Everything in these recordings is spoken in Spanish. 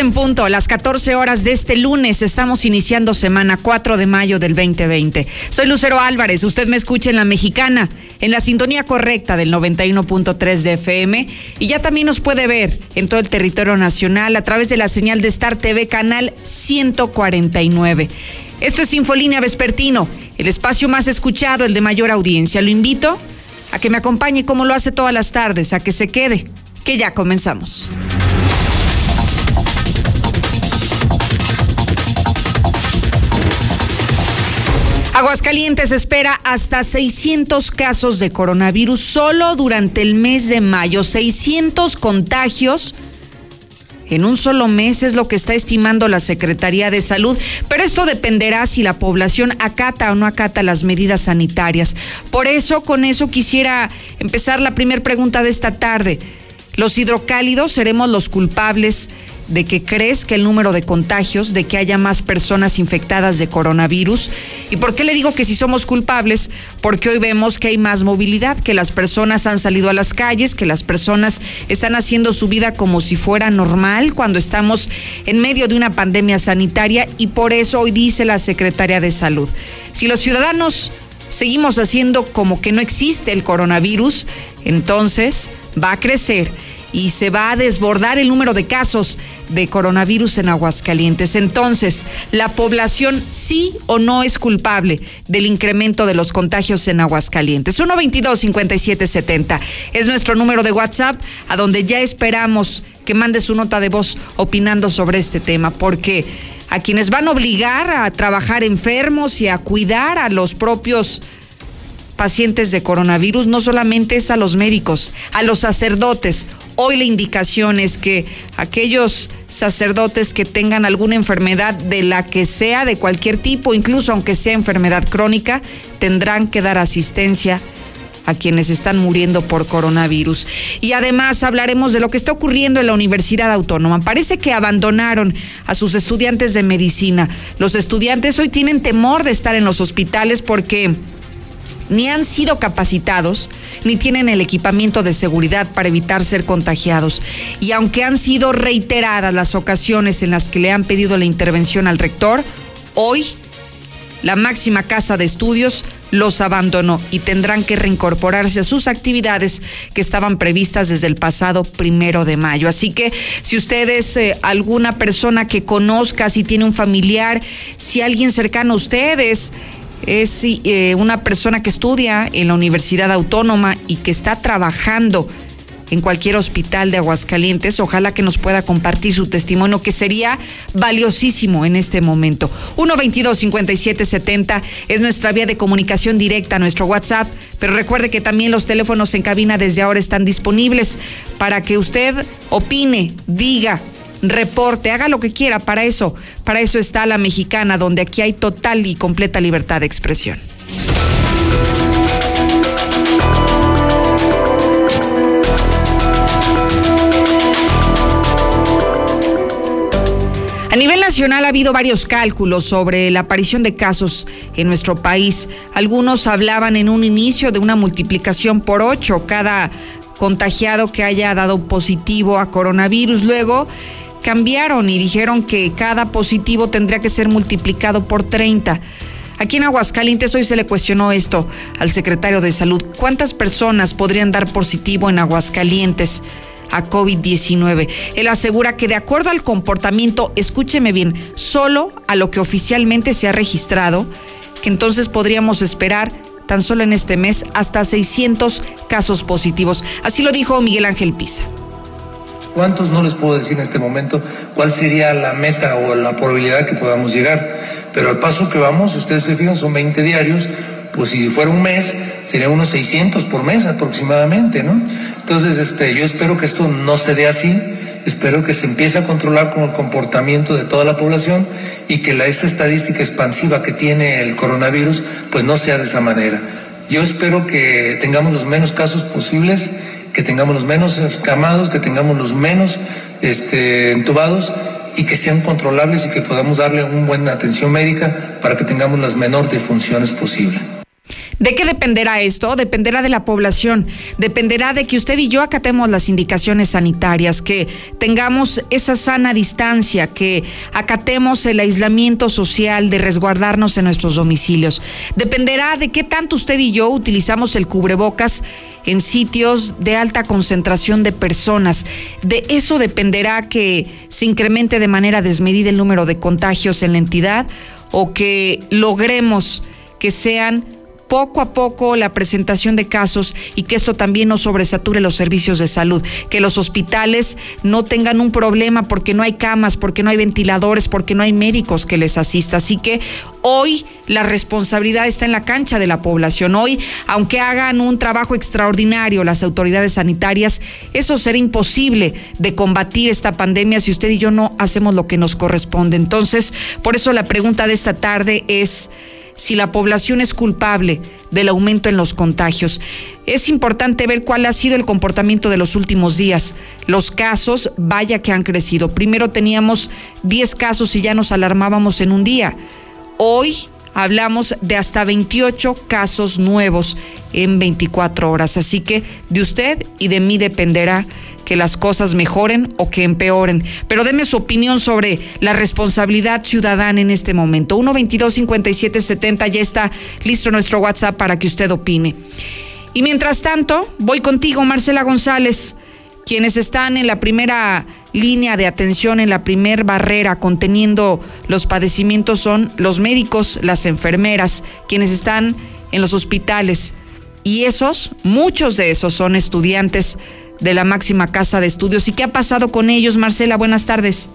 en punto, las 14 horas de este lunes. Estamos iniciando semana 4 de mayo del 2020. Soy Lucero Álvarez. Usted me escucha en la mexicana, en la sintonía correcta del 91.3 de FM. Y ya también nos puede ver en todo el territorio nacional a través de la señal de Star TV, canal 149. Esto es Infolínea Vespertino, el espacio más escuchado, el de mayor audiencia. Lo invito a que me acompañe como lo hace todas las tardes, a que se quede, que ya comenzamos. Aguascalientes espera hasta 600 casos de coronavirus solo durante el mes de mayo. 600 contagios en un solo mes es lo que está estimando la Secretaría de Salud, pero esto dependerá si la población acata o no acata las medidas sanitarias. Por eso, con eso quisiera empezar la primera pregunta de esta tarde. Los hidrocálidos seremos los culpables de que crees que el número de contagios, de que haya más personas infectadas de coronavirus. ¿Y por qué le digo que si somos culpables? Porque hoy vemos que hay más movilidad, que las personas han salido a las calles, que las personas están haciendo su vida como si fuera normal cuando estamos en medio de una pandemia sanitaria y por eso hoy dice la Secretaria de Salud, si los ciudadanos seguimos haciendo como que no existe el coronavirus, entonces va a crecer y se va a desbordar el número de casos de coronavirus en Aguascalientes. Entonces, ¿la población sí o no es culpable del incremento de los contagios en Aguascalientes? 122-5770 es nuestro número de WhatsApp, a donde ya esperamos que mande su nota de voz opinando sobre este tema, porque a quienes van a obligar a trabajar enfermos y a cuidar a los propios pacientes de coronavirus no solamente es a los médicos, a los sacerdotes. Hoy la indicación es que aquellos sacerdotes que tengan alguna enfermedad de la que sea, de cualquier tipo, incluso aunque sea enfermedad crónica, tendrán que dar asistencia a quienes están muriendo por coronavirus. Y además hablaremos de lo que está ocurriendo en la Universidad Autónoma. Parece que abandonaron a sus estudiantes de medicina. Los estudiantes hoy tienen temor de estar en los hospitales porque ni han sido capacitados, ni tienen el equipamiento de seguridad para evitar ser contagiados. Y aunque han sido reiteradas las ocasiones en las que le han pedido la intervención al rector, hoy la máxima casa de estudios los abandonó y tendrán que reincorporarse a sus actividades que estaban previstas desde el pasado primero de mayo. Así que si usted es eh, alguna persona que conozca, si tiene un familiar, si alguien cercano a ustedes es eh, una persona que estudia en la Universidad Autónoma y que está trabajando en cualquier hospital de Aguascalientes. Ojalá que nos pueda compartir su testimonio, que sería valiosísimo en este momento. 122-5770 es nuestra vía de comunicación directa, nuestro WhatsApp. Pero recuerde que también los teléfonos en cabina desde ahora están disponibles para que usted opine, diga reporte, haga lo que quiera, para eso, para eso está la mexicana, donde aquí hay total y completa libertad de expresión. A nivel nacional ha habido varios cálculos sobre la aparición de casos en nuestro país. Algunos hablaban en un inicio de una multiplicación por ocho cada contagiado que haya dado positivo a coronavirus. Luego cambiaron y dijeron que cada positivo tendría que ser multiplicado por 30. Aquí en Aguascalientes hoy se le cuestionó esto al secretario de Salud. ¿Cuántas personas podrían dar positivo en Aguascalientes a COVID-19? Él asegura que de acuerdo al comportamiento, escúcheme bien, solo a lo que oficialmente se ha registrado, que entonces podríamos esperar tan solo en este mes hasta 600 casos positivos. Así lo dijo Miguel Ángel Pisa. ¿Cuántos? No les puedo decir en este momento cuál sería la meta o la probabilidad que podamos llegar. Pero al paso que vamos, ustedes se fijan, son 20 diarios, pues si fuera un mes, serían unos 600 por mes aproximadamente, ¿no? Entonces, este, yo espero que esto no se dé así, espero que se empiece a controlar con el comportamiento de toda la población y que la, esa estadística expansiva que tiene el coronavirus, pues no sea de esa manera. Yo espero que tengamos los menos casos posibles que tengamos los menos escamados, que tengamos los menos este, entubados y que sean controlables y que podamos darle una buena atención médica para que tengamos las menores defunciones posibles. ¿De qué dependerá esto? Dependerá de la población, dependerá de que usted y yo acatemos las indicaciones sanitarias, que tengamos esa sana distancia, que acatemos el aislamiento social, de resguardarnos en nuestros domicilios. Dependerá de qué tanto usted y yo utilizamos el cubrebocas en sitios de alta concentración de personas. De eso dependerá que se incremente de manera desmedida el número de contagios en la entidad o que logremos que sean poco a poco la presentación de casos y que esto también no sobresature los servicios de salud, que los hospitales no tengan un problema porque no hay camas, porque no hay ventiladores, porque no hay médicos que les asista. Así que hoy la responsabilidad está en la cancha de la población. Hoy, aunque hagan un trabajo extraordinario las autoridades sanitarias, eso será imposible de combatir esta pandemia si usted y yo no hacemos lo que nos corresponde. Entonces, por eso la pregunta de esta tarde es si la población es culpable del aumento en los contagios. Es importante ver cuál ha sido el comportamiento de los últimos días. Los casos, vaya que han crecido. Primero teníamos 10 casos y ya nos alarmábamos en un día. Hoy hablamos de hasta 28 casos nuevos en 24 horas. Así que de usted y de mí dependerá que las cosas mejoren o que empeoren. Pero deme su opinión sobre la responsabilidad ciudadana en este momento. 122-5770 ya está listo nuestro WhatsApp para que usted opine. Y mientras tanto, voy contigo, Marcela González. Quienes están en la primera línea de atención, en la primer barrera conteniendo los padecimientos son los médicos, las enfermeras, quienes están en los hospitales. Y esos, muchos de esos son estudiantes de la máxima casa de estudios. ¿Y qué ha pasado con ellos, Marcela? Buenas tardes.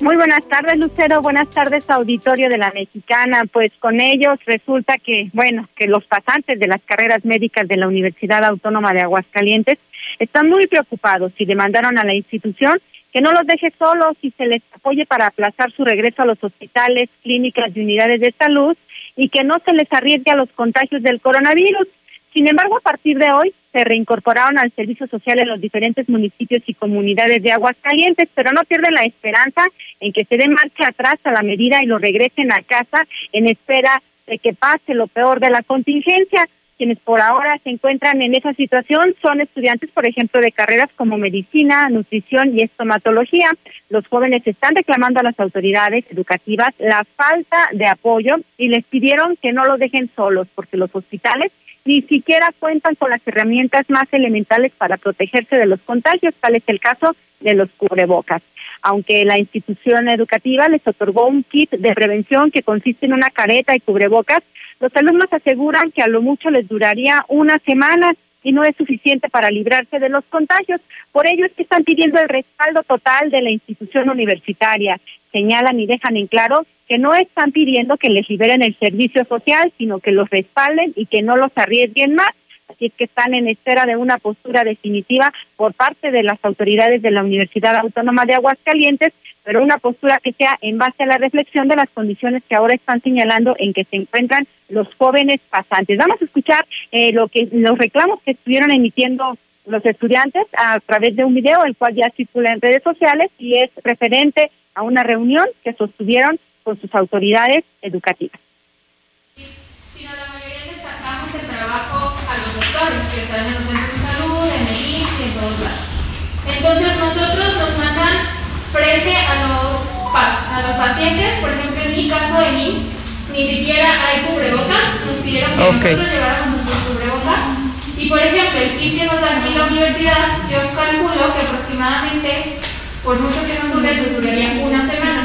Muy buenas tardes, Lucero. Buenas tardes, auditorio de la Mexicana. Pues con ellos resulta que, bueno, que los pasantes de las carreras médicas de la Universidad Autónoma de Aguascalientes están muy preocupados y demandaron a la institución que no los deje solos y se les apoye para aplazar su regreso a los hospitales, clínicas y unidades de salud y que no se les arriesgue a los contagios del coronavirus. Sin embargo, a partir de hoy se reincorporaron al servicio social en los diferentes municipios y comunidades de Aguascalientes, pero no pierden la esperanza en que se dé marcha atrás a la medida y lo regresen a casa en espera de que pase lo peor de la contingencia. Quienes por ahora se encuentran en esa situación son estudiantes, por ejemplo, de carreras como medicina, nutrición y estomatología. Los jóvenes están reclamando a las autoridades educativas la falta de apoyo y les pidieron que no los dejen solos porque los hospitales ni siquiera cuentan con las herramientas más elementales para protegerse de los contagios, tal es el caso de los cubrebocas. Aunque la institución educativa les otorgó un kit de prevención que consiste en una careta y cubrebocas, los alumnos aseguran que a lo mucho les duraría una semana y no es suficiente para librarse de los contagios. Por ello es que están pidiendo el respaldo total de la institución universitaria. Señalan y dejan en claro que no están pidiendo que les liberen el servicio social, sino que los respalden y que no los arriesguen más. Así es que están en espera de una postura definitiva por parte de las autoridades de la Universidad Autónoma de Aguascalientes, pero una postura que sea en base a la reflexión de las condiciones que ahora están señalando en que se encuentran los jóvenes pasantes. Vamos a escuchar eh, lo que los reclamos que estuvieron emitiendo los estudiantes a través de un video, el cual ya circula en redes sociales y es referente a una reunión que sostuvieron con sus autoridades educativas. Sino la mayoría sacamos el trabajo a los doctores que están en los centros de salud, en el IMSS y en todos lados. Entonces nosotros nos mandan frente a los, a los pacientes, por ejemplo en mi caso en IMSS, ni siquiera hay cubrebocas, nos pidieron que nosotros lleváramos nuestros cubrebocas. Y por ejemplo, el kit que nos dan aquí en la universidad, yo calculo que aproximadamente, por mucho que nos dure, nos duraría una semana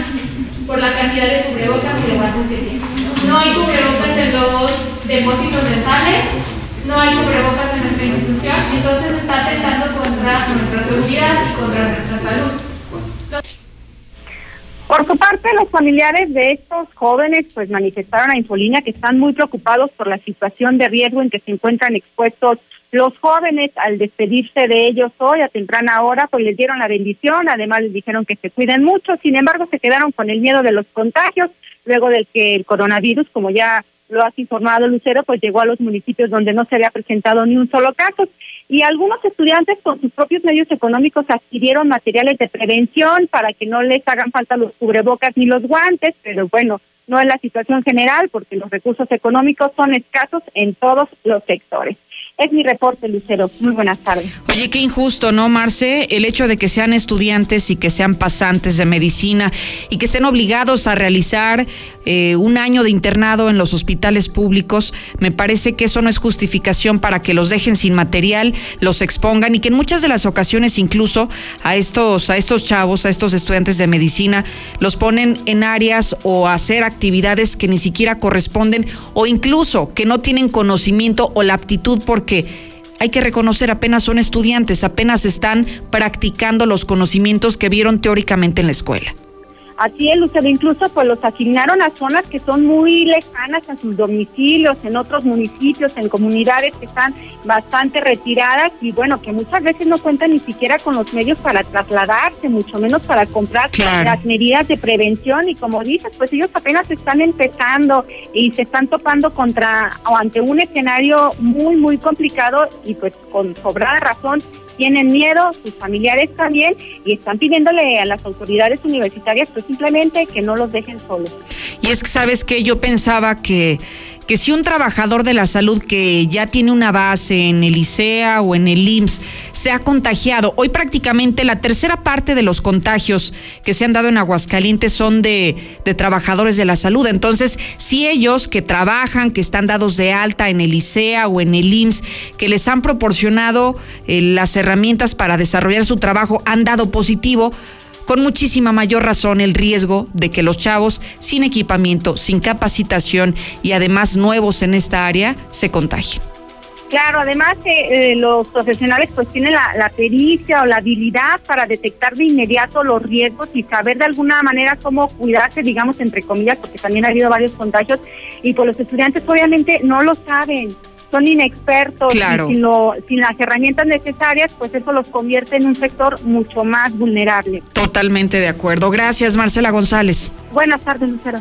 por la cantidad de cubrebocas y de guantes que tiene. No hay cubrebocas en los depósitos dentales, no hay cubrebocas en nuestra institución, entonces está atentando contra nuestra seguridad y contra nuestra salud. Por su parte, los familiares de estos jóvenes pues manifestaron a Infolínea que están muy preocupados por la situación de riesgo en que se encuentran expuestos los jóvenes, al despedirse de ellos hoy a temprana hora, pues les dieron la bendición, además les dijeron que se cuiden mucho, sin embargo se quedaron con el miedo de los contagios, luego del que el coronavirus, como ya lo has informado Lucero, pues llegó a los municipios donde no se había presentado ni un solo caso. Y algunos estudiantes con sus propios medios económicos adquirieron materiales de prevención para que no les hagan falta los cubrebocas ni los guantes, pero bueno, no es la situación general porque los recursos económicos son escasos en todos los sectores. Es mi reporte, Lucero. Muy buenas tardes. Oye, qué injusto, ¿no, Marce? El hecho de que sean estudiantes y que sean pasantes de medicina y que estén obligados a realizar eh, un año de internado en los hospitales públicos, me parece que eso no es justificación para que los dejen sin material, los expongan y que en muchas de las ocasiones incluso a estos, a estos chavos, a estos estudiantes de medicina, los ponen en áreas o hacer actividades que ni siquiera corresponden o incluso que no tienen conocimiento o la aptitud porque hay que reconocer, apenas son estudiantes, apenas están practicando los conocimientos que vieron teóricamente en la escuela. Así es, Lucero, incluso pues los asignaron a zonas que son muy lejanas a sus domicilios, en otros municipios, en comunidades que están bastante retiradas y bueno, que muchas veces no cuentan ni siquiera con los medios para trasladarse, mucho menos para comprar las medidas de prevención y como dices, pues ellos apenas están empezando y se están topando contra o ante un escenario muy, muy complicado y pues con sobrada razón tienen miedo, sus familiares también, y están pidiéndole a las autoridades universitarias pues simplemente que no los dejen solos. Y es que, ¿sabes que Yo pensaba que que si un trabajador de la salud que ya tiene una base en el ICEA o en el IMSS se ha contagiado, hoy prácticamente la tercera parte de los contagios que se han dado en Aguascalientes son de, de trabajadores de la salud. Entonces, si ellos que trabajan, que están dados de alta en el ICEA o en el IMSS, que les han proporcionado eh, las herramientas para desarrollar su trabajo, han dado positivo, con muchísima mayor razón el riesgo de que los chavos sin equipamiento, sin capacitación y además nuevos en esta área se contagien. Claro, además eh, los profesionales pues tienen la, la, pericia o la habilidad para detectar de inmediato los riesgos y saber de alguna manera cómo cuidarse, digamos, entre comillas, porque también ha habido varios contagios y pues los estudiantes obviamente no lo saben son inexpertos y sin, sin las herramientas necesarias, pues eso los convierte en un sector mucho más vulnerable. Totalmente de acuerdo. Gracias, Marcela González. Buenas tardes, Lucero.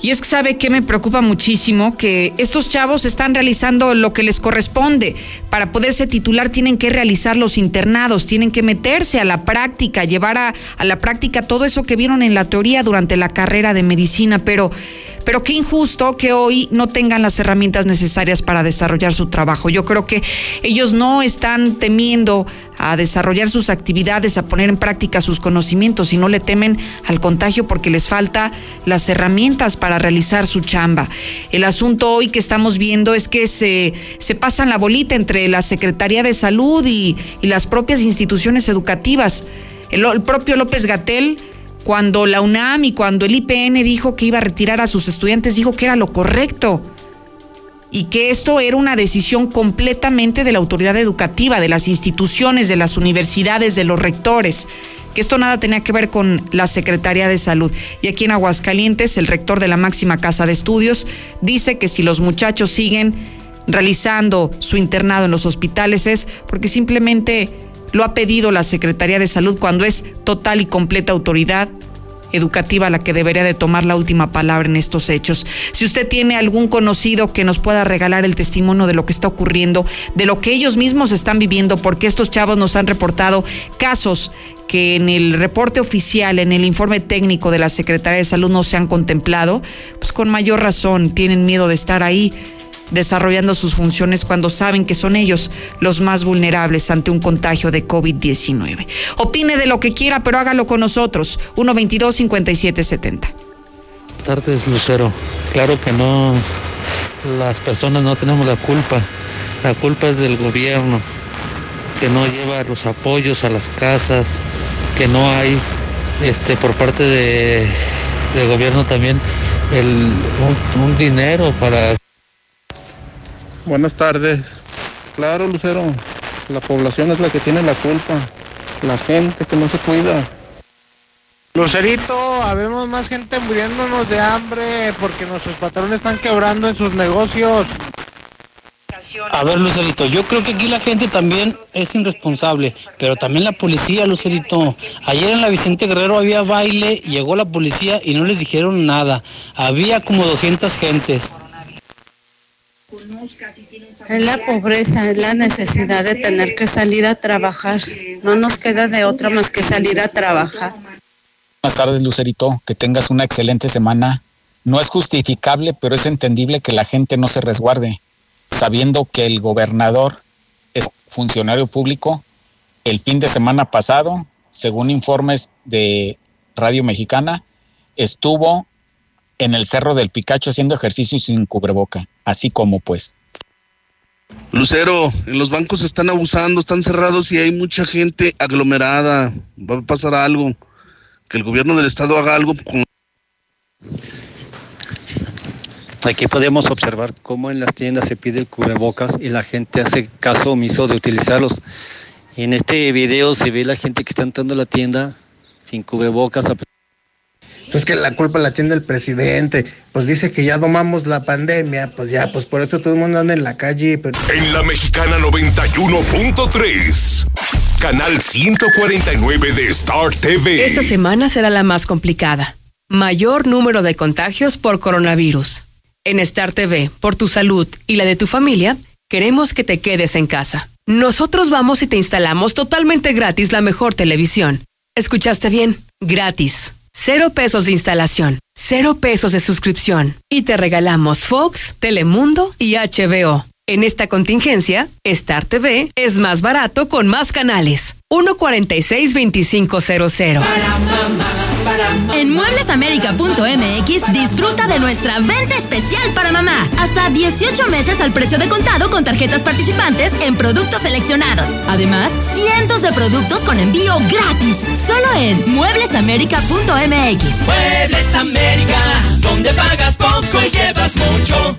Y es que sabe que me preocupa muchísimo que estos chavos están realizando lo que les corresponde. Para poderse titular tienen que realizar los internados, tienen que meterse a la práctica, llevar a, a la práctica todo eso que vieron en la teoría durante la carrera de medicina, pero pero qué injusto que hoy no tengan las herramientas necesarias para desarrollar su trabajo. Yo creo que ellos no están temiendo a desarrollar sus actividades, a poner en práctica sus conocimientos, y no le temen al contagio porque les falta las herramientas para realizar su chamba. El asunto hoy que estamos viendo es que se, se pasan la bolita entre la Secretaría de Salud y, las propias instituciones educativas. El, el propio López Gatel cuando la UNAM y cuando el IPN dijo que iba a retirar a sus estudiantes, dijo que era lo correcto y que esto era una decisión completamente de la autoridad educativa, de las instituciones, de las universidades, de los rectores, que esto nada tenía que ver con la Secretaría de Salud. Y aquí en Aguascalientes, el rector de la máxima casa de estudios dice que si los muchachos siguen realizando su internado en los hospitales es porque simplemente lo ha pedido la Secretaría de Salud cuando es total y completa autoridad educativa la que debería de tomar la última palabra en estos hechos. Si usted tiene algún conocido que nos pueda regalar el testimonio de lo que está ocurriendo, de lo que ellos mismos están viviendo, porque estos chavos nos han reportado casos que en el reporte oficial, en el informe técnico de la Secretaría de Salud no se han contemplado, pues con mayor razón tienen miedo de estar ahí desarrollando sus funciones cuando saben que son ellos los más vulnerables ante un contagio de COVID-19. Opine de lo que quiera, pero hágalo con nosotros. 122-5770. Tardes, Lucero. Claro que no, las personas no tenemos la culpa. La culpa es del gobierno, que no lleva los apoyos a las casas, que no hay este por parte de, del gobierno también el, un, un dinero para Buenas tardes. Claro, Lucero, la población es la que tiene la culpa. La gente que no se cuida. Lucerito, habemos más gente muriéndonos de hambre porque nuestros patrones están quebrando en sus negocios. A ver, Lucerito, yo creo que aquí la gente también es irresponsable, pero también la policía, Lucerito. Ayer en la Vicente Guerrero había baile, llegó la policía y no les dijeron nada. Había como 200 gentes. Es la pobreza, es la necesidad de tener que salir a trabajar. No nos queda de otra más que salir a trabajar. Buenas tardes, Lucerito. Que tengas una excelente semana No es justificable, pero es entendible que la gente no se resguarde, sabiendo que el gobernador es funcionario público. El fin de semana pasado, según informes de Radio Mexicana, estuvo en el Cerro del Picacho haciendo ejercicio sin cubreboca, así como pues. Lucero, en los bancos están abusando, están cerrados y hay mucha gente aglomerada. Va a pasar algo. Que el gobierno del estado haga algo con... Aquí podemos observar cómo en las tiendas se pide el cubrebocas y la gente hace caso omiso de utilizarlos. En este video se ve la gente que está entrando a la tienda sin cubrebocas. Pues que la culpa la tiene el presidente. Pues dice que ya domamos la pandemia. Pues ya, pues por eso todo el mundo anda en la calle. Pero... En la mexicana 91.3, canal 149 de Star TV. Esta semana será la más complicada. Mayor número de contagios por coronavirus. En Star TV, por tu salud y la de tu familia, queremos que te quedes en casa. Nosotros vamos y te instalamos totalmente gratis la mejor televisión. ¿Escuchaste bien? Gratis. Cero pesos de instalación, cero pesos de suscripción. Y te regalamos Fox, Telemundo y HBO. En esta contingencia, Star TV es más barato con más canales. 146-2500. En mueblesamerica.mx disfruta de nuestra venta especial para mamá. Hasta 18 meses al precio de contado con tarjetas participantes en productos seleccionados. Además, cientos de productos con envío gratis. Solo en mueblesamerica.mx. Muebles América, donde pagas poco y llevas mucho.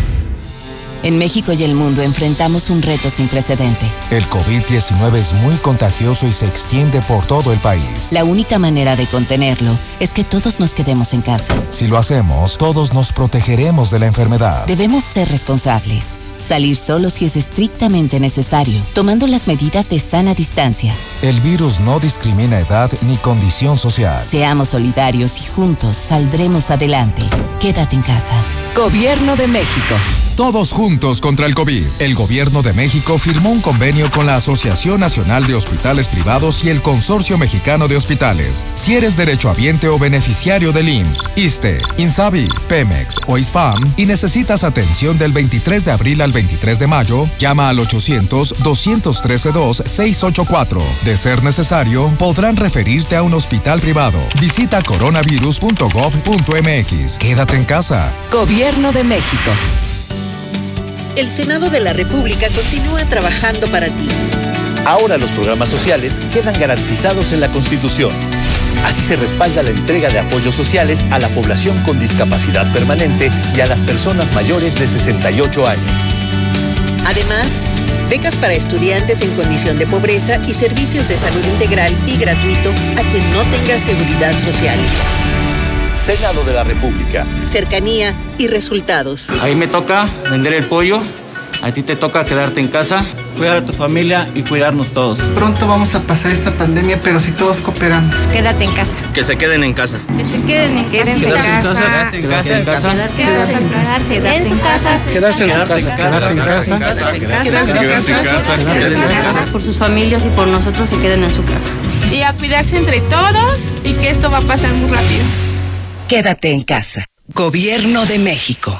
En México y el mundo enfrentamos un reto sin precedente. El COVID-19 es muy contagioso y se extiende por todo el país. La única manera de contenerlo es que todos nos quedemos en casa. Si lo hacemos, todos nos protegeremos de la enfermedad. Debemos ser responsables. Salir solo si es estrictamente necesario, tomando las medidas de sana distancia. El virus no discrimina edad ni condición social. Seamos solidarios y juntos saldremos adelante. Quédate en casa. Gobierno de México. Todos juntos contra el COVID. El Gobierno de México firmó un convenio con la Asociación Nacional de Hospitales Privados y el Consorcio Mexicano de Hospitales. Si eres derechohabiente o beneficiario del IMSS, ISTE, INSABI, Pemex o ISFAM y necesitas atención del 23 de abril al 23 de mayo, llama al 800-213-2684. De ser necesario, podrán referirte a un hospital privado. Visita coronavirus.gov.mx. Quédate en casa. Gobierno de México. El Senado de la República continúa trabajando para ti. Ahora los programas sociales quedan garantizados en la Constitución. Así se respalda la entrega de apoyos sociales a la población con discapacidad permanente y a las personas mayores de 68 años. Además, becas para estudiantes en condición de pobreza y servicios de salud integral y gratuito a quien no tenga seguridad social. Senado de la República. Cercanía y resultados. Ahí me toca vender el pollo, a ti te toca quedarte en casa, cuidar a tu familia y cuidarnos todos. Pronto vamos a pasar esta pandemia, pero si todos cooperamos. Quédate en casa. Que se queden en casa. Que se queden en casa. Quédense en casa. Quédense en casa. Quédense en casa. Quédense en casa. Quedarse en casa. Quedarse en casa. Quédense en casa. Por sus familias y por nosotros se queden en su casa. Y a cuidarse entre todos y que esto va a pasar muy rápido. Quédate en casa. Gobierno de México.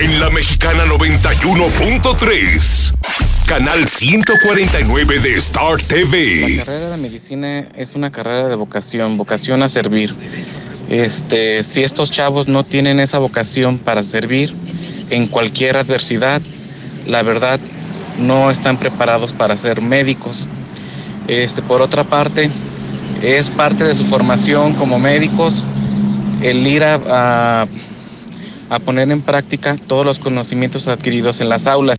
En la Mexicana 91.3, canal 149 de Star TV. La carrera de medicina es una carrera de vocación, vocación a servir. Este, si estos chavos no tienen esa vocación para servir en cualquier adversidad, la verdad no están preparados para ser médicos. Este, por otra parte, es parte de su formación como médicos el ir a, a, a poner en práctica todos los conocimientos adquiridos en las aulas.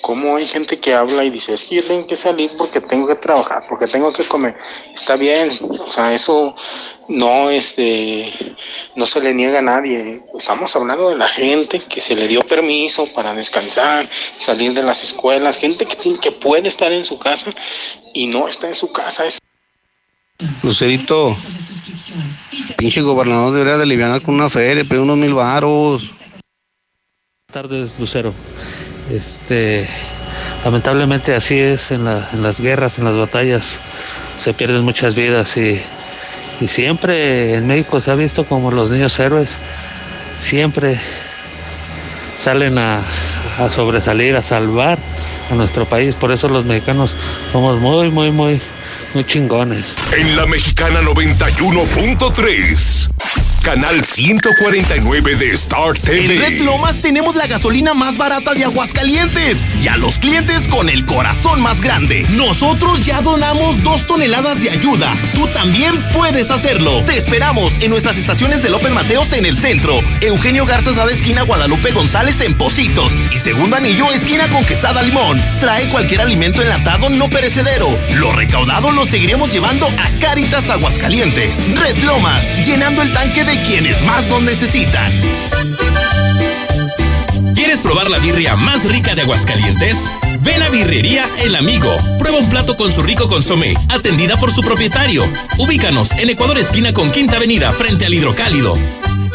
Como hay gente que habla y dice, es que yo tengo que salir porque tengo que trabajar, porque tengo que comer. Está bien, o sea, eso no, este, no se le niega a nadie. Estamos hablando de la gente que se le dio permiso para descansar, salir de las escuelas, gente que, que puede estar en su casa y no está en su casa. Lucerito, pinche gobernador debería de aliviar con una feria, pero unos mil varos. tardes, Lucero. Este, lamentablemente así es en, la- en las guerras, en las batallas, se pierden muchas vidas y, y siempre en México se ha visto como los niños héroes, siempre salen a, a sobresalir, a salvar a nuestro país. Por eso los mexicanos somos muy, muy, muy, muy chingones. En la Mexicana 91.3, canal 149 de Star En Red TV. Lomas tenemos la gasolina más barata de Aguascalientes y a los clientes con el corazón más grande. Nosotros ya donamos dos toneladas de ayuda. Tú también puedes hacerlo. Te esperamos en nuestras estaciones de López Mateos en el centro, Eugenio Garza Sada esquina Guadalupe González en Positos y Segundo Anillo esquina con Quesada Limón. Trae cualquier alimento enlatado no perecedero. Lo recaudado lo seguiremos llevando a Cáritas Aguascalientes. Red Lomas, llenando el tanque de quienes más lo necesitan. ¿Quieres probar la birria más rica de Aguascalientes? Ven a Birrería El Amigo. Prueba un plato con su rico consomé, atendida por su propietario. Ubícanos en Ecuador esquina con Quinta Avenida, frente al Hidrocálido.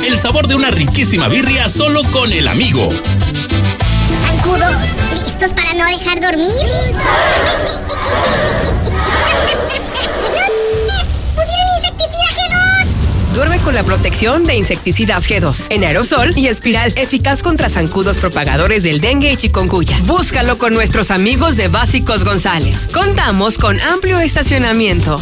El sabor de una riquísima birria solo con El Amigo. Zancudos, ¿listos para no dejar dormir? ¡Pusieron insecticida G2! Duerme con la protección de insecticidas G2 en aerosol y espiral eficaz contra zancudos propagadores del dengue y chikungunya. Búscalo con nuestros amigos de Básicos González. Contamos con amplio estacionamiento.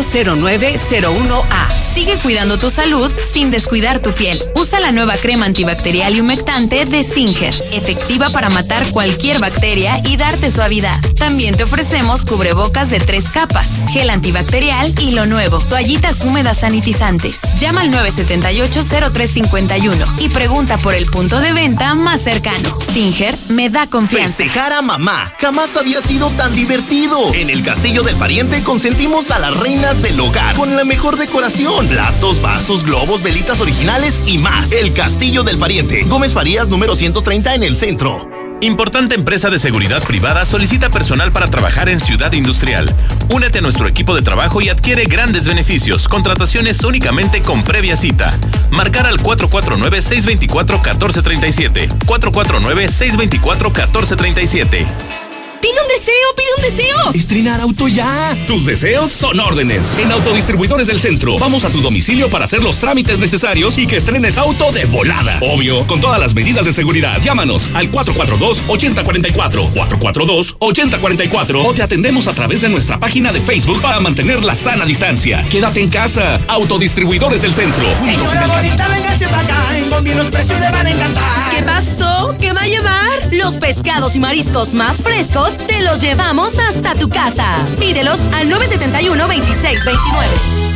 S201-510901A. Sigue cuidando tu salud sin descuidar tu piel. Usa la nueva crema antibacterial y humectante de Singer, efectiva para matar cualquier bacteria y darte suavidad. También te ofrecemos cubrebocas de tres capas, gel antibacterial y lo nuevo, toallitas húmedas sanitizantes. Llama al 978-0351 y pregunta por el punto de venta más cercano. Singer me da confianza. Festejar a mamá jamás había sido tan divertido. En el Castillo del Pariente consentimos a las del hogar con la mejor decoración, platos, vasos, globos, velitas originales y más. El Castillo del Pariente, Gómez Farías número 130 en el centro. Importante empresa de seguridad privada solicita personal para trabajar en Ciudad Industrial. Únete a nuestro equipo de trabajo y adquiere grandes beneficios. Contrataciones únicamente con previa cita. Marcar al 449-624-1437. 449-624-1437. ¡Pide un deseo, pide un deseo! Estrenar auto ya. Tus deseos son órdenes. En Autodistribuidores del Centro, vamos a tu domicilio para hacer los trámites necesarios y que estrenes auto de volada. Obvio, con todas las medidas de seguridad. Llámanos al 442-8044, 442-8044 o te atendemos a través de nuestra página de Facebook para mantener la sana distancia. Quédate en casa. Autodistribuidores del Centro. El camino. venga, acá. Bombi los precios le van a encantar. ¿Qué pasó? ¿Qué va a llevar? Los pescados y mariscos más frescos te los llevamos hasta tu casa. Pídelos al 971 2629.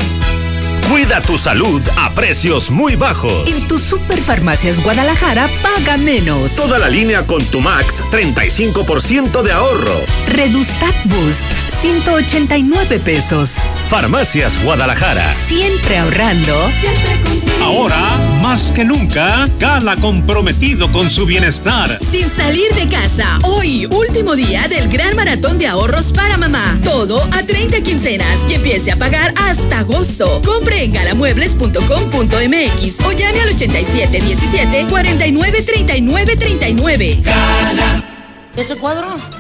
Cuida tu salud a precios muy bajos. En tu Superfarmacias Guadalajara paga menos. Toda la línea con tu Max, 35% de ahorro. Redustat Boost, 189 pesos. Farmacias Guadalajara. Siempre ahorrando. Ahora, más que nunca, Gala comprometido con su bienestar. Sin salir de casa, hoy, último día del gran maratón de ahorros para mamá. Todo a 30 quincenas y empiece a pagar hasta agosto. Compre en galamuebles.com.mx o llame al 8717 49 39 39. Gala. ¿Ese cuadro?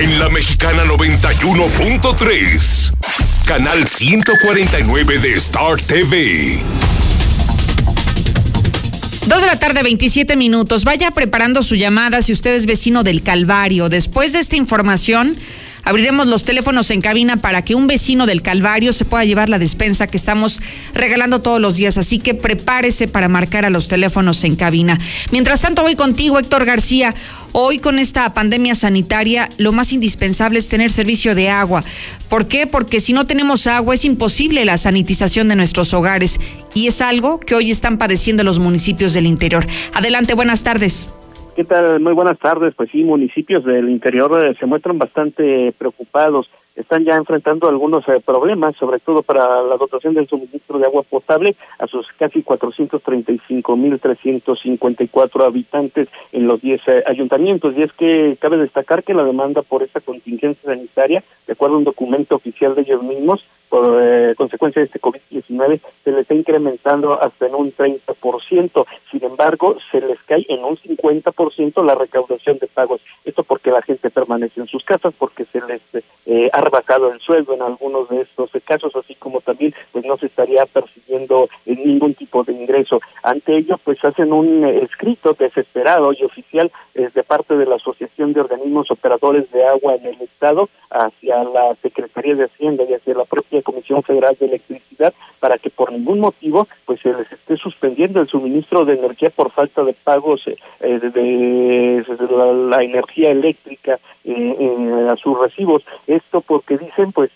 En la mexicana 91.3. Canal 149 de Star TV. Dos de la tarde, 27 minutos. Vaya preparando su llamada si usted es vecino del Calvario. Después de esta información, abriremos los teléfonos en cabina para que un vecino del Calvario se pueda llevar la despensa que estamos regalando todos los días. Así que prepárese para marcar a los teléfonos en cabina. Mientras tanto, voy contigo, Héctor García. Hoy con esta pandemia sanitaria, lo más indispensable es tener servicio de agua. ¿Por qué? Porque si no tenemos agua es imposible la sanitización de nuestros hogares y es algo que hoy están padeciendo los municipios del interior. Adelante, buenas tardes. ¿Qué tal? Muy buenas tardes. Pues sí, municipios del interior eh, se muestran bastante preocupados. Están ya enfrentando algunos eh, problemas, sobre todo para la dotación del suministro de agua potable a sus casi 435.354 habitantes en los 10 eh, ayuntamientos. Y es que cabe destacar que la demanda por esta contingencia sanitaria, de acuerdo a un documento oficial de ellos mismos, por eh, consecuencia de este COVID-19 se les está incrementando hasta en un 30%. Sin embargo, se les cae en un 50% la recaudación de pagos. Esto porque la gente permanece en sus casas, porque se les eh, ha rebajado el sueldo en algunos de estos casos, así como también pues no se estaría persiguiendo ningún tipo de ingreso. Ante ello, pues hacen un escrito desesperado y oficial eh, de parte de la Asociación de Organismos Operadores de Agua en el Estado hacia la Secretaría de Hacienda y hacia la propia Comisión Federal de Electricidad para que por ningún motivo pues se les esté suspendiendo el suministro de energía por falta de pagos eh, de, de, la, energía eléctrica eh, a sus recibos. Esto porque dicen pues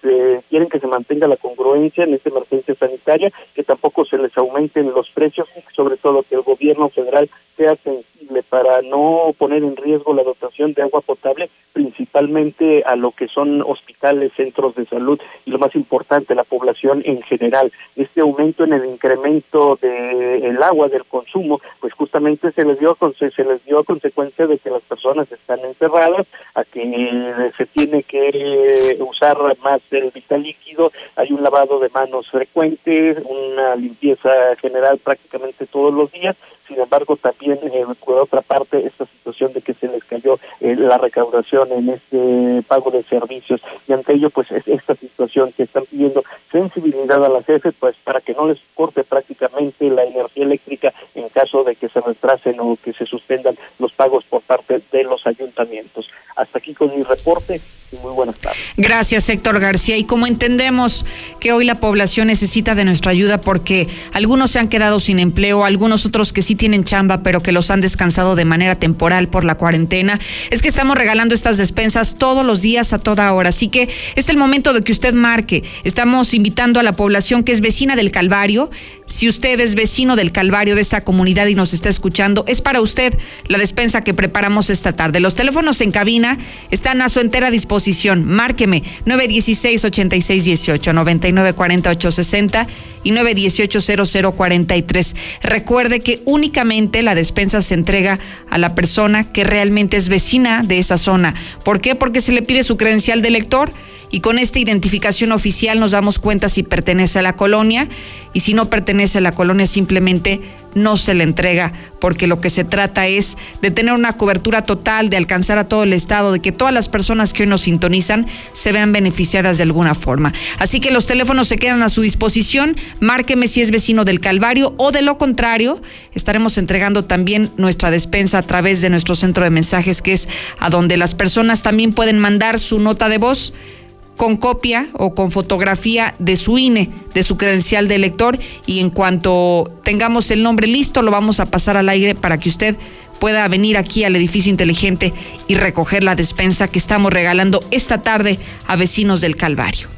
quieren que se mantenga la congruencia en esta emergencia sanitaria, que tampoco se les aumenten los precios y sobre todo que el gobierno federal sea sensible para no poner en riesgo la dotación de agua potable, principalmente a lo que son hospitales, centros de salud y lo más importante, la población en general. Este aumento en el incremento del el agua, del consumo, pues justamente se les dio se les dio a consecuencia de que las personas están encerradas, a que se tiene que usar más el vital líquido, hay un lavado de manos frecuente, una limpieza general prácticamente todos los días, sin embargo también eh, por otra parte esta situación de que se les cayó eh, la recaudación en este pago de servicios y ante ello pues es esta situación que están pidiendo sensibilidad a la jefe pues para que no les corte prácticamente la energía eléctrica en caso de que se retrasen o que se suspendan los pagos por parte de los ayuntamientos. Hasta aquí con mi reporte y muy buenas tardes. Gracias, Héctor García. Y como entendemos que hoy la población necesita de nuestra ayuda porque algunos se han quedado sin empleo, algunos otros que sí tienen chamba, pero que los han descansado de manera temporal por la cuarentena, es que estamos regalando estas despensas todos los días a toda hora. Así que es el momento de que usted marque. Estamos invitando a la población que es vecina del Calvario. Si usted es vecino del Calvario de esta comunidad y nos está escuchando, es para usted la despensa que preparamos esta tarde. Los teléfonos en cabina están a su entera disposición. Márqueme 916-8618, 994860 y 918-0043. Recuerde que únicamente la despensa se entrega a la persona que realmente es vecina de esa zona. ¿Por qué? Porque se le pide su credencial de elector y con esta identificación oficial nos damos cuenta si pertenece a la colonia. Y si no pertenece a la colonia simplemente no se le entrega, porque lo que se trata es de tener una cobertura total, de alcanzar a todo el Estado, de que todas las personas que hoy nos sintonizan se vean beneficiadas de alguna forma. Así que los teléfonos se quedan a su disposición, márqueme si es vecino del Calvario o de lo contrario, estaremos entregando también nuestra despensa a través de nuestro centro de mensajes, que es a donde las personas también pueden mandar su nota de voz con copia o con fotografía de su INE, de su credencial de elector y en cuanto tengamos el nombre listo lo vamos a pasar al aire para que usted pueda venir aquí al edificio inteligente y recoger la despensa que estamos regalando esta tarde a vecinos del Calvario.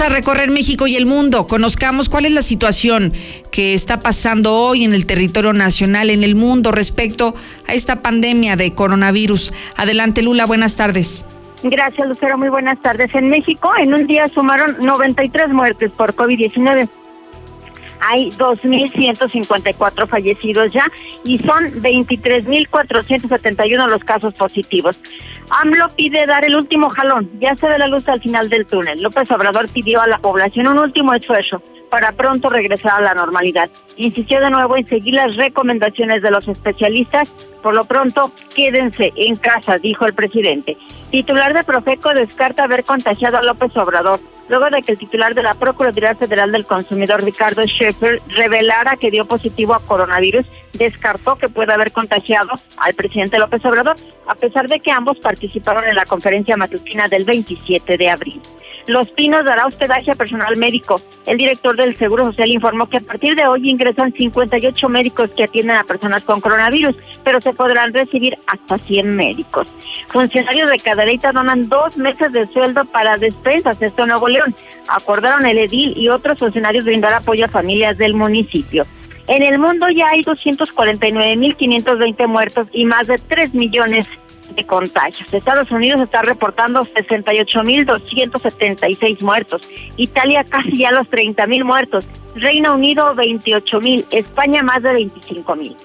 A recorrer México y el mundo. Conozcamos cuál es la situación que está pasando hoy en el territorio nacional, en el mundo, respecto a esta pandemia de coronavirus. Adelante, Lula, buenas tardes. Gracias, Lucero. Muy buenas tardes. En México, en un día sumaron 93 muertes por COVID-19 hay 2.154 fallecidos ya y son 23.471 los casos positivos. AMLO pide dar el último jalón, ya se ve la luz al final del túnel. López Obrador pidió a la población un último esfuerzo para pronto regresar a la normalidad. Insistió de nuevo en seguir las recomendaciones de los especialistas. Por lo pronto, quédense en casa, dijo el presidente. Titular de Profeco descarta haber contagiado a López Obrador, luego de que el titular de la Procuraduría Federal del Consumidor, Ricardo Schaeffer, revelara que dio positivo a coronavirus, descartó que pueda haber contagiado al presidente López Obrador, a pesar de que ambos participaron en la conferencia matutina del 27 de abril. Los Pinos dará hospedaje a personal médico. El director del Seguro Social informó que a partir de hoy ingresan 58 médicos que atienden a personas con coronavirus, pero se podrán recibir hasta 100 médicos. Funcionarios de Cadereyta donan dos meses de sueldo para despensas, esto en Nuevo León. Acordaron el edil y otros funcionarios brindar apoyo a familias del municipio. En el mundo ya hay 249.520 muertos y más de 3 millones de contagios. Estados Unidos está reportando 68.276 muertos, Italia casi ya los 30.000 muertos, Reino Unido 28.000, España más de 25.000.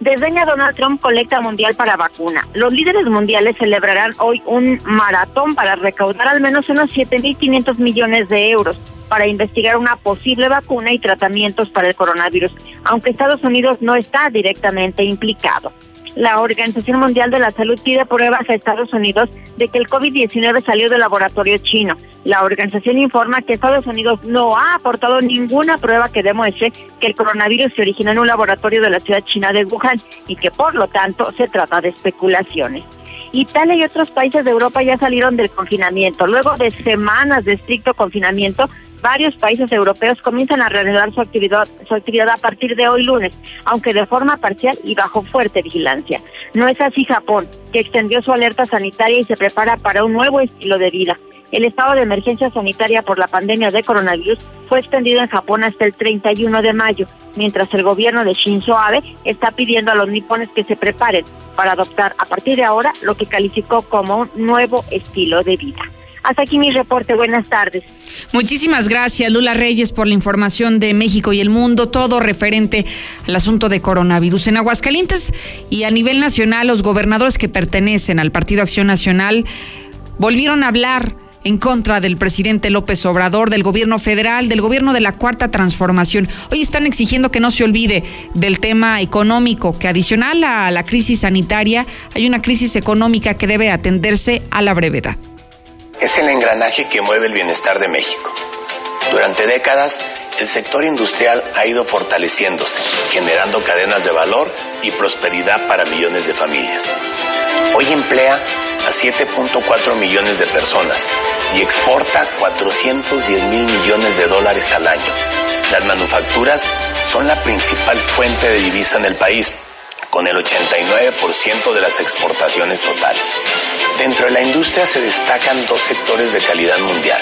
Desdeña Donald Trump colecta mundial para vacuna. Los líderes mundiales celebrarán hoy un maratón para recaudar al menos unos 7.500 millones de euros para investigar una posible vacuna y tratamientos para el coronavirus, aunque Estados Unidos no está directamente implicado. La Organización Mundial de la Salud pide pruebas a Estados Unidos de que el COVID-19 salió del laboratorio chino. La organización informa que Estados Unidos no ha aportado ninguna prueba que demuestre que el coronavirus se originó en un laboratorio de la ciudad china de Wuhan y que por lo tanto se trata de especulaciones. Italia y otros países de Europa ya salieron del confinamiento. Luego de semanas de estricto confinamiento, varios países europeos comienzan a reanudar su actividad, su actividad a partir de hoy lunes, aunque de forma parcial y bajo fuerte vigilancia. No es así Japón, que extendió su alerta sanitaria y se prepara para un nuevo estilo de vida. El estado de emergencia sanitaria por la pandemia de coronavirus fue extendido en Japón hasta el 31 de mayo, mientras el gobierno de Shinzo Abe está pidiendo a los nipones que se preparen para adoptar a partir de ahora lo que calificó como un nuevo estilo de vida. Hasta aquí mi reporte. Buenas tardes. Muchísimas gracias, Lula Reyes, por la información de México y el mundo, todo referente al asunto de coronavirus. En Aguascalientes y a nivel nacional, los gobernadores que pertenecen al Partido Acción Nacional volvieron a hablar en contra del presidente López Obrador, del gobierno federal, del gobierno de la Cuarta Transformación. Hoy están exigiendo que no se olvide del tema económico, que adicional a la crisis sanitaria, hay una crisis económica que debe atenderse a la brevedad es el engranaje que mueve el bienestar de México. Durante décadas, el sector industrial ha ido fortaleciéndose, generando cadenas de valor y prosperidad para millones de familias. Hoy emplea a 7.4 millones de personas y exporta 410 mil millones de dólares al año. Las manufacturas son la principal fuente de divisa en el país con el 89% de las exportaciones totales. Dentro de la industria se destacan dos sectores de calidad mundial.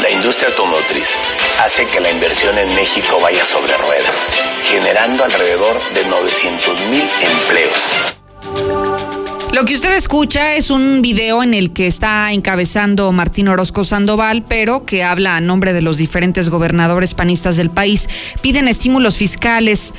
La industria automotriz hace que la inversión en México vaya sobre ruedas, generando alrededor de 900 mil empleos. Lo que usted escucha es un video en el que está encabezando Martín Orozco Sandoval, pero que habla a nombre de los diferentes gobernadores panistas del país. Piden estímulos fiscales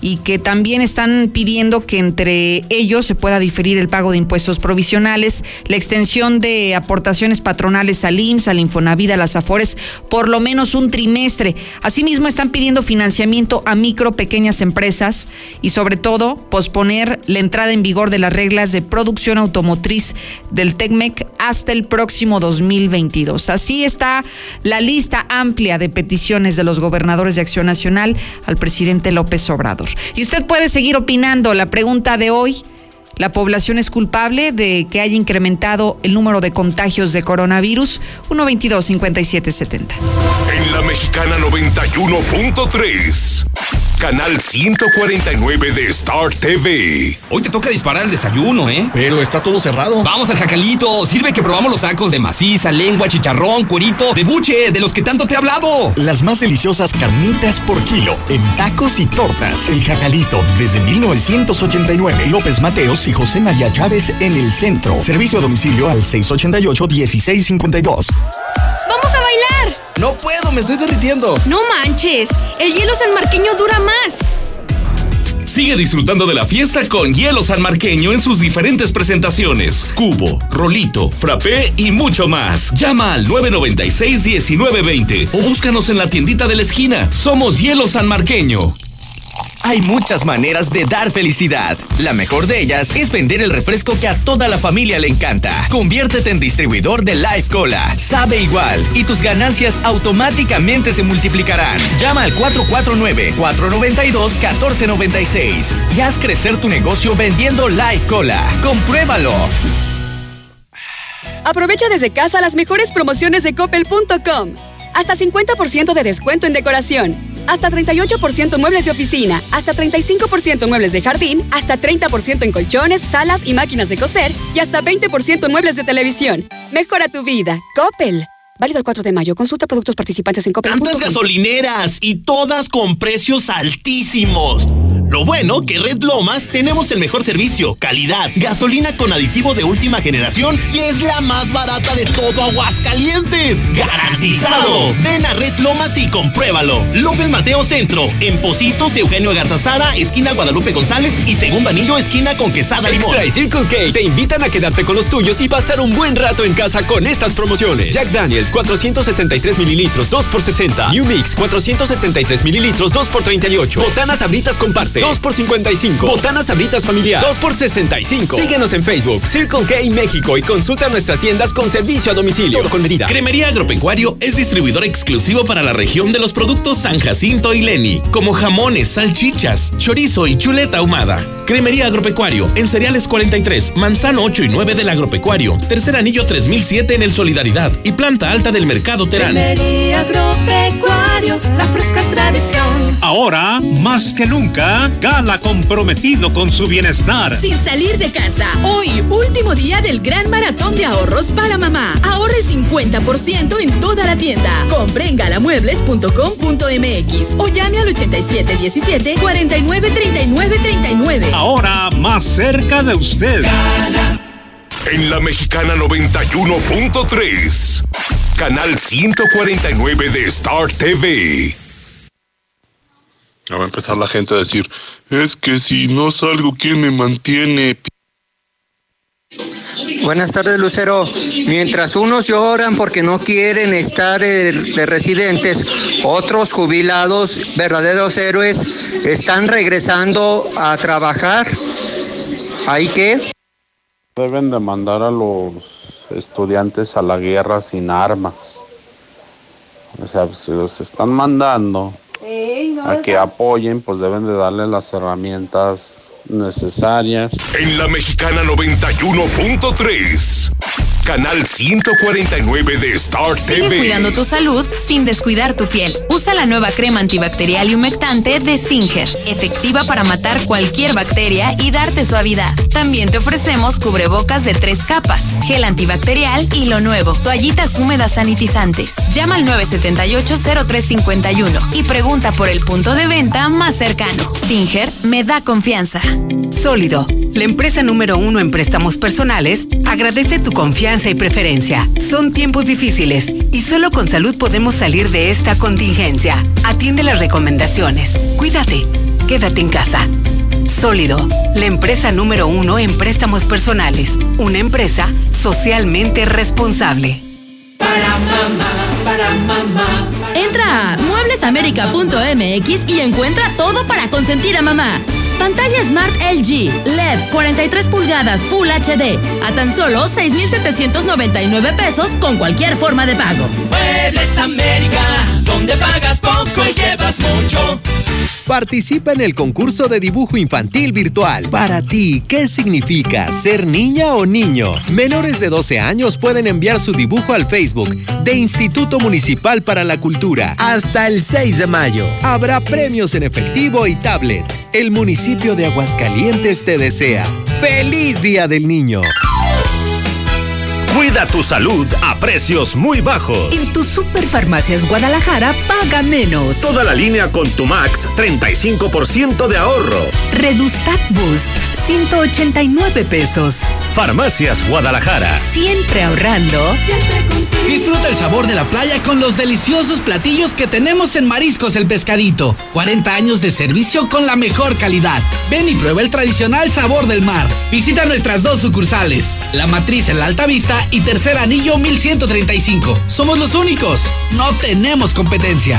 y que también están pidiendo que entre ellos se pueda diferir el pago de impuestos provisionales, la extensión de aportaciones patronales al IMSS, al Infonavida, a las Afores, por lo menos un trimestre. Asimismo, están pidiendo financiamiento a micro, pequeñas empresas y sobre todo posponer la entrada en vigor de las reglas de producción automotriz del TECMEC hasta el próximo 2022. Así está la lista amplia de peticiones de los gobernadores de Acción Nacional al presidente López Obrador. Y usted puede seguir opinando. La pregunta de hoy, ¿la población es culpable de que haya incrementado el número de contagios de coronavirus? 122-5770. En la mexicana 91.3. Canal 149 de Star TV. Hoy te toca disparar el desayuno, ¿eh? Pero está todo cerrado. Vamos al jacalito. Sirve que probamos los sacos de maciza, lengua, chicharrón, cuerito, de buche, de los que tanto te he hablado. Las más deliciosas carnitas por kilo en tacos y tortas. El jacalito desde 1989. López Mateos y José María Chávez en el centro. Servicio a domicilio al 688-1652. ¡Vamos a bailar! No puedo, me estoy derritiendo. No manches, el hielo sanmarqueño dura más. Sigue disfrutando de la fiesta con hielo sanmarqueño en sus diferentes presentaciones. Cubo, rolito, frappé y mucho más. Llama al 996-1920 o búscanos en la tiendita de la esquina. Somos Hielo Sanmarqueño. Hay muchas maneras de dar felicidad. La mejor de ellas es vender el refresco que a toda la familia le encanta. Conviértete en distribuidor de Life Cola. Sabe igual y tus ganancias automáticamente se multiplicarán. Llama al 449-492-1496 y haz crecer tu negocio vendiendo Life Cola. Compruébalo. Aprovecha desde casa las mejores promociones de coppel.com. Hasta 50% de descuento en decoración. Hasta 38% muebles de oficina, hasta 35% muebles de jardín, hasta 30% en colchones, salas y máquinas de coser y hasta 20% en muebles de televisión. Mejora tu vida. Coppel. Válido el 4 de mayo. Consulta productos participantes en Coppel. Tantas gasolineras y todas con precios altísimos. Lo bueno que Red Lomas tenemos el mejor servicio, calidad, gasolina con aditivo de última generación y es la más barata de todo Aguascalientes. ¡Garantizado! Ven a Red Lomas y compruébalo. López Mateo Centro, en Positos, Eugenio Garzazada, esquina Guadalupe González y Segundo Anillo, esquina con Quesada Limón. Extra y Circle K te invitan a quedarte con los tuyos y pasar un buen rato en casa con estas promociones. Jack Daniels 473 mililitros 2 por 60. New Mix 473 mililitros 2 por 38. Botanas abritas comparte 2 por 55. Botanas abritas familiar 2 por 65. Síguenos en Facebook Circle K México y consulta nuestras tiendas con servicio a domicilio. Todo con medida. Cremería Agropecuario es distribuidor exclusivo para la región de los productos San Jacinto y Leni, como jamones, salchichas, chorizo y chuleta ahumada. Cremería Agropecuario en Cereales 43, Manzano 8 y 9 del Agropecuario, Tercer Anillo 3007 en el Solidaridad y Planta Alta del Mercado Terán. Cremería Agropecuario, la fresca tradición. Ahora, más que nunca, Gala comprometido con su bienestar. Sin salir de casa, hoy, último día del gran maratón de ahorros para mamá. Ahorre 50% en toda la tienda. Compre en galamuebles.com.mx o llame al 8717 493939. Ahora, más cerca de usted. En la mexicana 91.3. Canal 149 de Star TV. Ya va a empezar la gente a decir, es que si no salgo, ¿quién me mantiene? Buenas tardes, Lucero. Mientras unos lloran porque no quieren estar eh, de residentes, otros jubilados, verdaderos héroes, están regresando a trabajar. ¿Hay qué? Deben de mandar a los estudiantes a la guerra sin armas. O sea, si los están mandando a que apoyen, pues deben de darle las herramientas necesarias. En la mexicana 91.3. Canal 149 de Star Sigue TV. cuidando tu salud sin descuidar tu piel. Usa la nueva crema antibacterial y humectante de Singer, efectiva para matar cualquier bacteria y darte suavidad. También te ofrecemos cubrebocas de tres capas, gel antibacterial y lo nuevo, toallitas húmedas sanitizantes. Llama al 978-0351 y pregunta por el punto de venta más cercano. Singer me da confianza. Sólido, la empresa número uno en préstamos personales, agradece tu confianza y preferencia. Son tiempos difíciles y solo con salud podemos salir de esta contingencia. Atiende las recomendaciones. Cuídate. quédate en casa. Sólido, la empresa número uno en préstamos personales. Una empresa socialmente responsable. Para mamá, para mamá. Entra a mueblesamerica.mx y encuentra todo para consentir a mamá. Pantalla Smart LG LED 43 pulgadas Full HD a tan solo 6,799 pesos con cualquier forma de pago. Muebles América, donde pagas poco y llevas mucho. Participa en el concurso de dibujo infantil virtual. Para ti, ¿qué significa ser niña o niño? Menores de 12 años pueden enviar su dibujo al Facebook de Instituto Municipal para la Cultura hasta el 6 de mayo. Habrá premios en efectivo y tablets. El municipio de Aguascalientes te desea. ¡Feliz Día del Niño! Cuida tu salud a precios muy bajos. En tus Superfarmacias Guadalajara paga menos. Toda la línea con tu Max, 35% de ahorro. Redustat Boost, 189 pesos. Farmacias Guadalajara. Siempre ahorrando. Disfruta el sabor de la playa con los deliciosos platillos que tenemos en Mariscos el Pescadito. 40 años de servicio con la mejor calidad. Ven y prueba el tradicional sabor del mar. Visita nuestras dos sucursales, La Matriz en la Alta Vista y Tercer Anillo 1135. Somos los únicos. No tenemos competencia.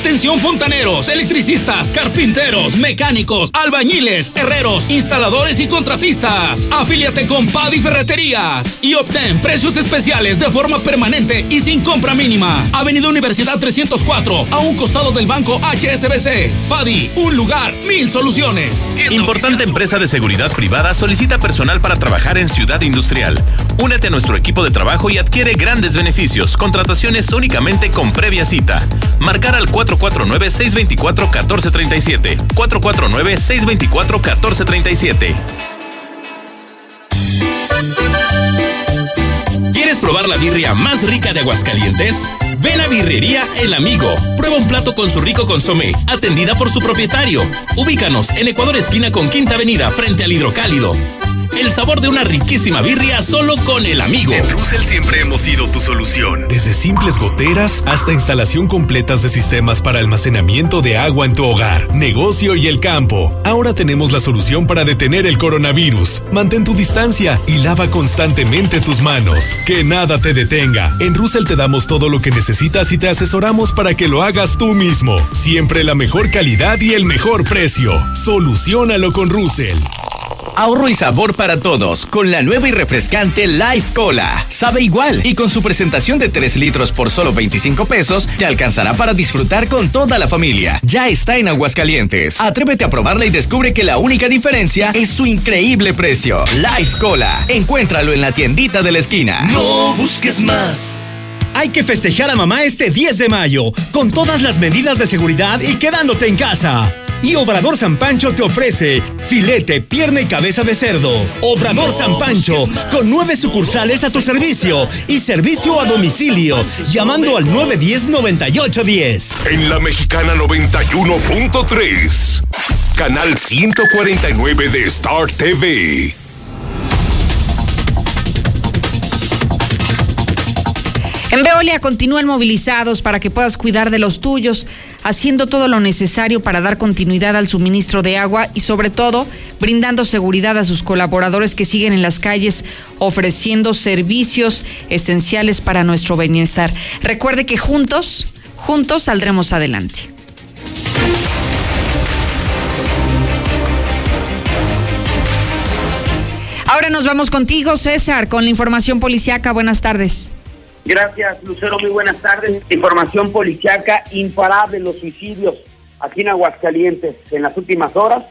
Atención fontaneros, electricistas, carpinteros, mecánicos, albañiles, herreros, instaladores y contratistas. Afíliate con Padi Ferreterías y obtén precios especiales de forma permanente y sin compra mínima. Avenida Universidad 304, a un costado del banco HSBC. Padi, un lugar, mil soluciones. Importante empresa de seguridad privada solicita personal para trabajar en Ciudad Industrial. Únete a nuestro equipo de trabajo y adquiere grandes beneficios. Contrataciones únicamente con previa cita. Marcar al 449-624-1437. 449-624-1437. Probar la birria más rica de Aguascalientes? Ven a Birrería El Amigo. Prueba un plato con su rico consomé, atendida por su propietario. Ubícanos en Ecuador esquina con Quinta Avenida, frente al Hidrocálido. El sabor de una riquísima birria solo con El Amigo. En Russell siempre hemos sido tu solución. Desde simples goteras hasta instalación completas de sistemas para almacenamiento de agua en tu hogar, negocio y el campo. Ahora tenemos la solución para detener el coronavirus. Mantén tu distancia y lava constantemente tus manos. Que nada te detenga. En Russell te damos todo lo que necesitas y te asesoramos para que lo hagas tú mismo. Siempre la mejor calidad y el mejor precio. Solucionalo con Russell. Ahorro y sabor para todos con la nueva y refrescante Life Cola. Sabe igual y con su presentación de 3 litros por solo 25 pesos te alcanzará para disfrutar con toda la familia. Ya está en Aguascalientes. Atrévete a probarla y descubre que la única diferencia es su increíble precio. Life Cola. Encuéntralo en la tiendita de la esquina. No busques más. Hay que festejar a mamá este 10 de mayo, con todas las medidas de seguridad y quedándote en casa. Y Obrador San Pancho te ofrece filete, pierna y cabeza de cerdo. Obrador San Pancho, con nueve sucursales a tu servicio y servicio a domicilio, llamando al 910-9810. En la mexicana 91.3. Canal 149 de Star TV. En Veolia continúan movilizados para que puedas cuidar de los tuyos, haciendo todo lo necesario para dar continuidad al suministro de agua y sobre todo brindando seguridad a sus colaboradores que siguen en las calles ofreciendo servicios esenciales para nuestro bienestar. Recuerde que juntos, juntos saldremos adelante. Ahora nos vamos contigo, César, con la información policiaca. Buenas tardes. Gracias, Lucero. Muy buenas tardes. Información policiaca imparable los suicidios aquí en Aguascalientes. En las últimas horas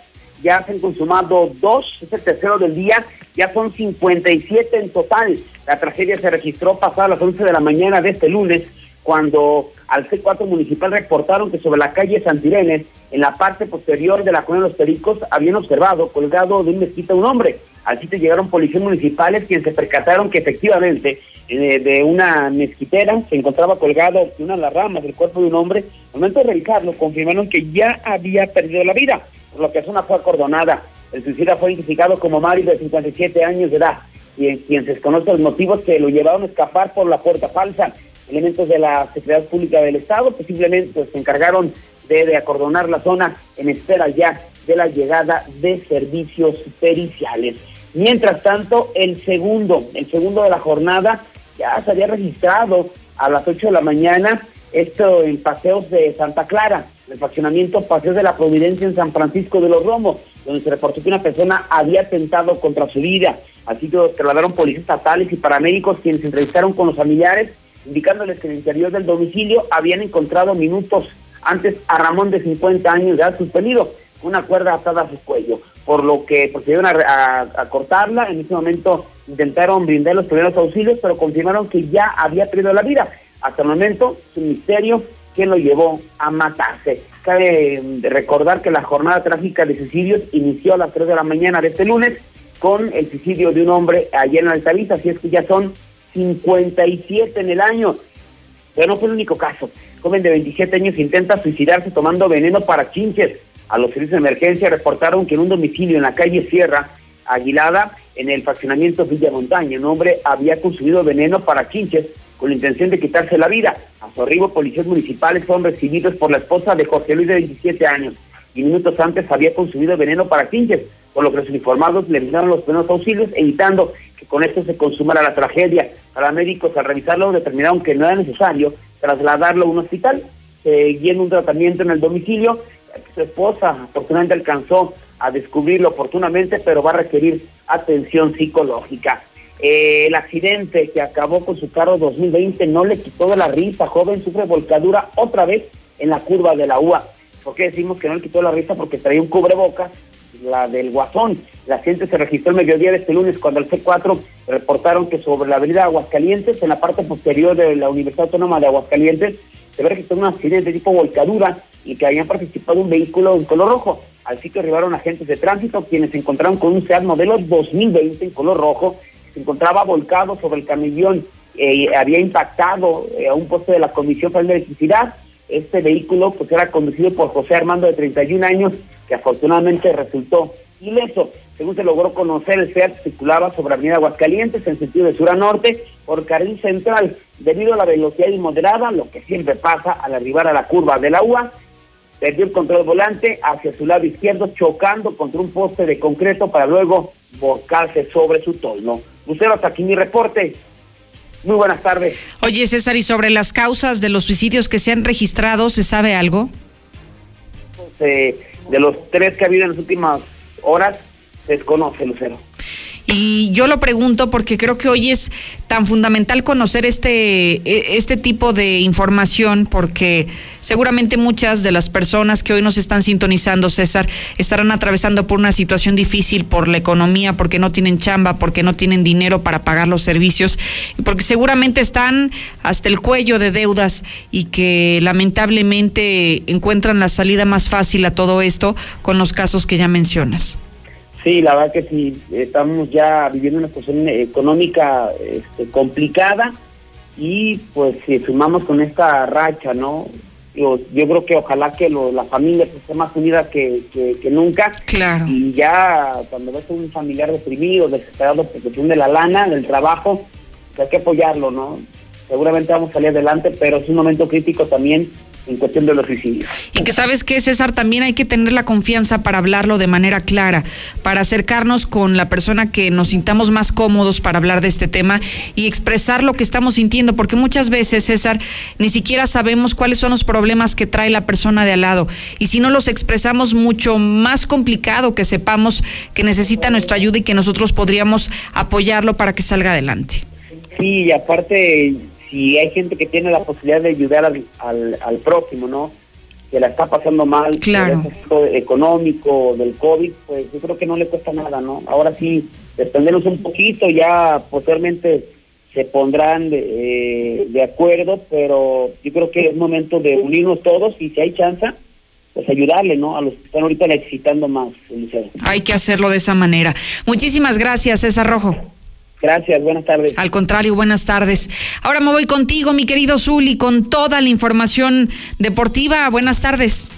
ya se han consumado dos, es el tercero del día, ya son 57 en total. La tragedia se registró pasadas las 11 de la mañana de este lunes, cuando al C4 municipal reportaron que sobre la calle Santirene, en la parte posterior de la colonia de los Pericos, habían observado colgado de un mezquita un hombre. Al sitio llegaron policías municipales quienes se percataron que efectivamente eh, de una mezquitera se encontraba colgado de una de las ramas del cuerpo de un hombre. Al momento de revisarlo, confirmaron que ya había perdido la vida, por lo que la zona fue acordonada. El suicida fue identificado como Mario de 57 años de edad, y quien se desconoce los motivos que lo llevaron a escapar por la puerta falsa elementos de la Secretaría Pública del Estado que simplemente pues, se encargaron de, acordonar la zona en espera ya de la llegada de servicios periciales. Mientras tanto, el segundo, el segundo de la jornada ya se había registrado a las 8 de la mañana, esto en Paseos de Santa Clara, el fraccionamiento Paseos de la Providencia en San Francisco de los Romos, donde se reportó que una persona había atentado contra su vida. Así que trasladaron policías estatales y paramédicos quienes se entrevistaron con los familiares indicándoles que en el interior del domicilio habían encontrado minutos antes a Ramón de 50 años ya suspendido, una cuerda atada a su cuello, por lo que procedieron a, cortarla, en ese momento intentaron brindar los primeros auxilios, pero confirmaron que ya había perdido la vida. Hasta el momento, un misterio que lo llevó a matarse. Cabe recordar que la jornada trágica de suicidios inició a las 3 de la mañana de este lunes con el suicidio de un hombre allá en Altavista, así es que ya son 57 en el año. Pero no fue el único caso. joven de 27 años intenta suicidarse tomando veneno para chinches. A los servicios de emergencia reportaron que en un domicilio en la calle Sierra, Aguilada, en el fraccionamiento Villa Montaña, un hombre había consumido veneno para chinches con la intención de quitarse la vida. A su arribo, policías municipales fueron recibidos por la esposa de José Luis de 27 años y minutos antes había consumido veneno para chinches, por lo que los uniformados le brindaron los primeros auxilios, evitando que con esto se consumara la tragedia. Para médicos, al revisarlo, determinaron que no era necesario trasladarlo a un hospital, siguiendo un tratamiento en el domicilio. Su esposa, afortunadamente, alcanzó a descubrirlo oportunamente, pero va a requerir atención psicológica. Eh, el accidente que acabó con su carro 2020 no le quitó de la risa. Joven sufre volcadura otra vez en la curva de la UA. ¿Por qué decimos que no le quitó la risa? Porque traía un cubrebocas la del Guasón. La accidente se registró el mediodía de este lunes cuando el C4 reportaron que sobre la avenida Aguascalientes, en la parte posterior de la Universidad Autónoma de Aguascalientes, se había registrado un accidente de tipo volcadura y que habían participado un vehículo en color rojo. Al sitio arribaron agentes de tránsito quienes se encontraron con un SEAT modelo 2020 en color rojo, se encontraba volcado sobre el camellón, eh, había impactado eh, a un poste de la Comisión Federal de Electricidad. Este vehículo pues era conducido por José Armando de 31 años que afortunadamente resultó ileso. Según se logró conocer, el SEAT circulaba sobre Avenida Aguascalientes en sentido de sur a norte por carril central. Debido a la velocidad inmoderada, lo que siempre pasa al arribar a la curva de la UA, perdió el control volante hacia su lado izquierdo, chocando contra un poste de concreto para luego volcarse sobre su tolno. Lucero, hasta aquí mi reporte. Muy buenas tardes. Oye, César, ¿y sobre las causas de los suicidios que se han registrado, se sabe algo? Eh, de los tres que ha habido en las últimas horas, se desconoce, Lucero. Y yo lo pregunto porque creo que hoy es tan fundamental conocer este, e, este tipo de información porque seguramente muchas de las personas que hoy nos están sintonizando, César, estarán atravesando por una situación difícil por la economía, porque no tienen chamba, porque no tienen dinero para pagar los servicios, porque seguramente están hasta el cuello de deudas y que lamentablemente encuentran la salida más fácil a todo esto con los casos que ya mencionas. Sí, la verdad que sí, estamos ya viviendo una situación económica este, complicada y pues si sumamos con esta racha, ¿no? Yo, yo creo que ojalá que la familia esté más unida que, que, nunca. Claro. Y ya cuando ves a un familiar deprimido, desesperado por cuestión de la lana, del trabajo, pues hay que apoyarlo, ¿no? Seguramente vamos a salir adelante, pero es un momento crítico también en cuestión de los suicidios. Y que sabes que César, también hay que tener la confianza para hablarlo de manera clara, para acercarnos con la persona que nos sintamos más cómodos para hablar de este tema y expresar lo que estamos sintiendo, porque muchas veces, César, ni siquiera sabemos cuáles son los problemas que trae la persona de al lado. Y si no los expresamos, mucho más complicado que sepamos que necesita nuestra ayuda y que nosotros podríamos apoyarlo para que salga adelante. Sí, y aparte si hay gente que tiene la posibilidad de ayudar al, al, próximo, ¿no? Que la está pasando mal, claro. económico, del COVID, pues yo creo que no le cuesta nada, ¿no? Ahora sí, defendernos un poquito, ya posteriormente se pondrán de, de acuerdo, pero yo creo que es momento de unirnos todos y si hay chance, pues ayudarle, ¿no? A los que están ahorita necesitando más, Hay que hacerlo de esa manera. Muchísimas gracias, César Rojo. Gracias, buenas tardes. Al contrario, buenas tardes. Ahora me voy contigo, mi querido Zuli, con toda la información deportiva. Buenas tardes.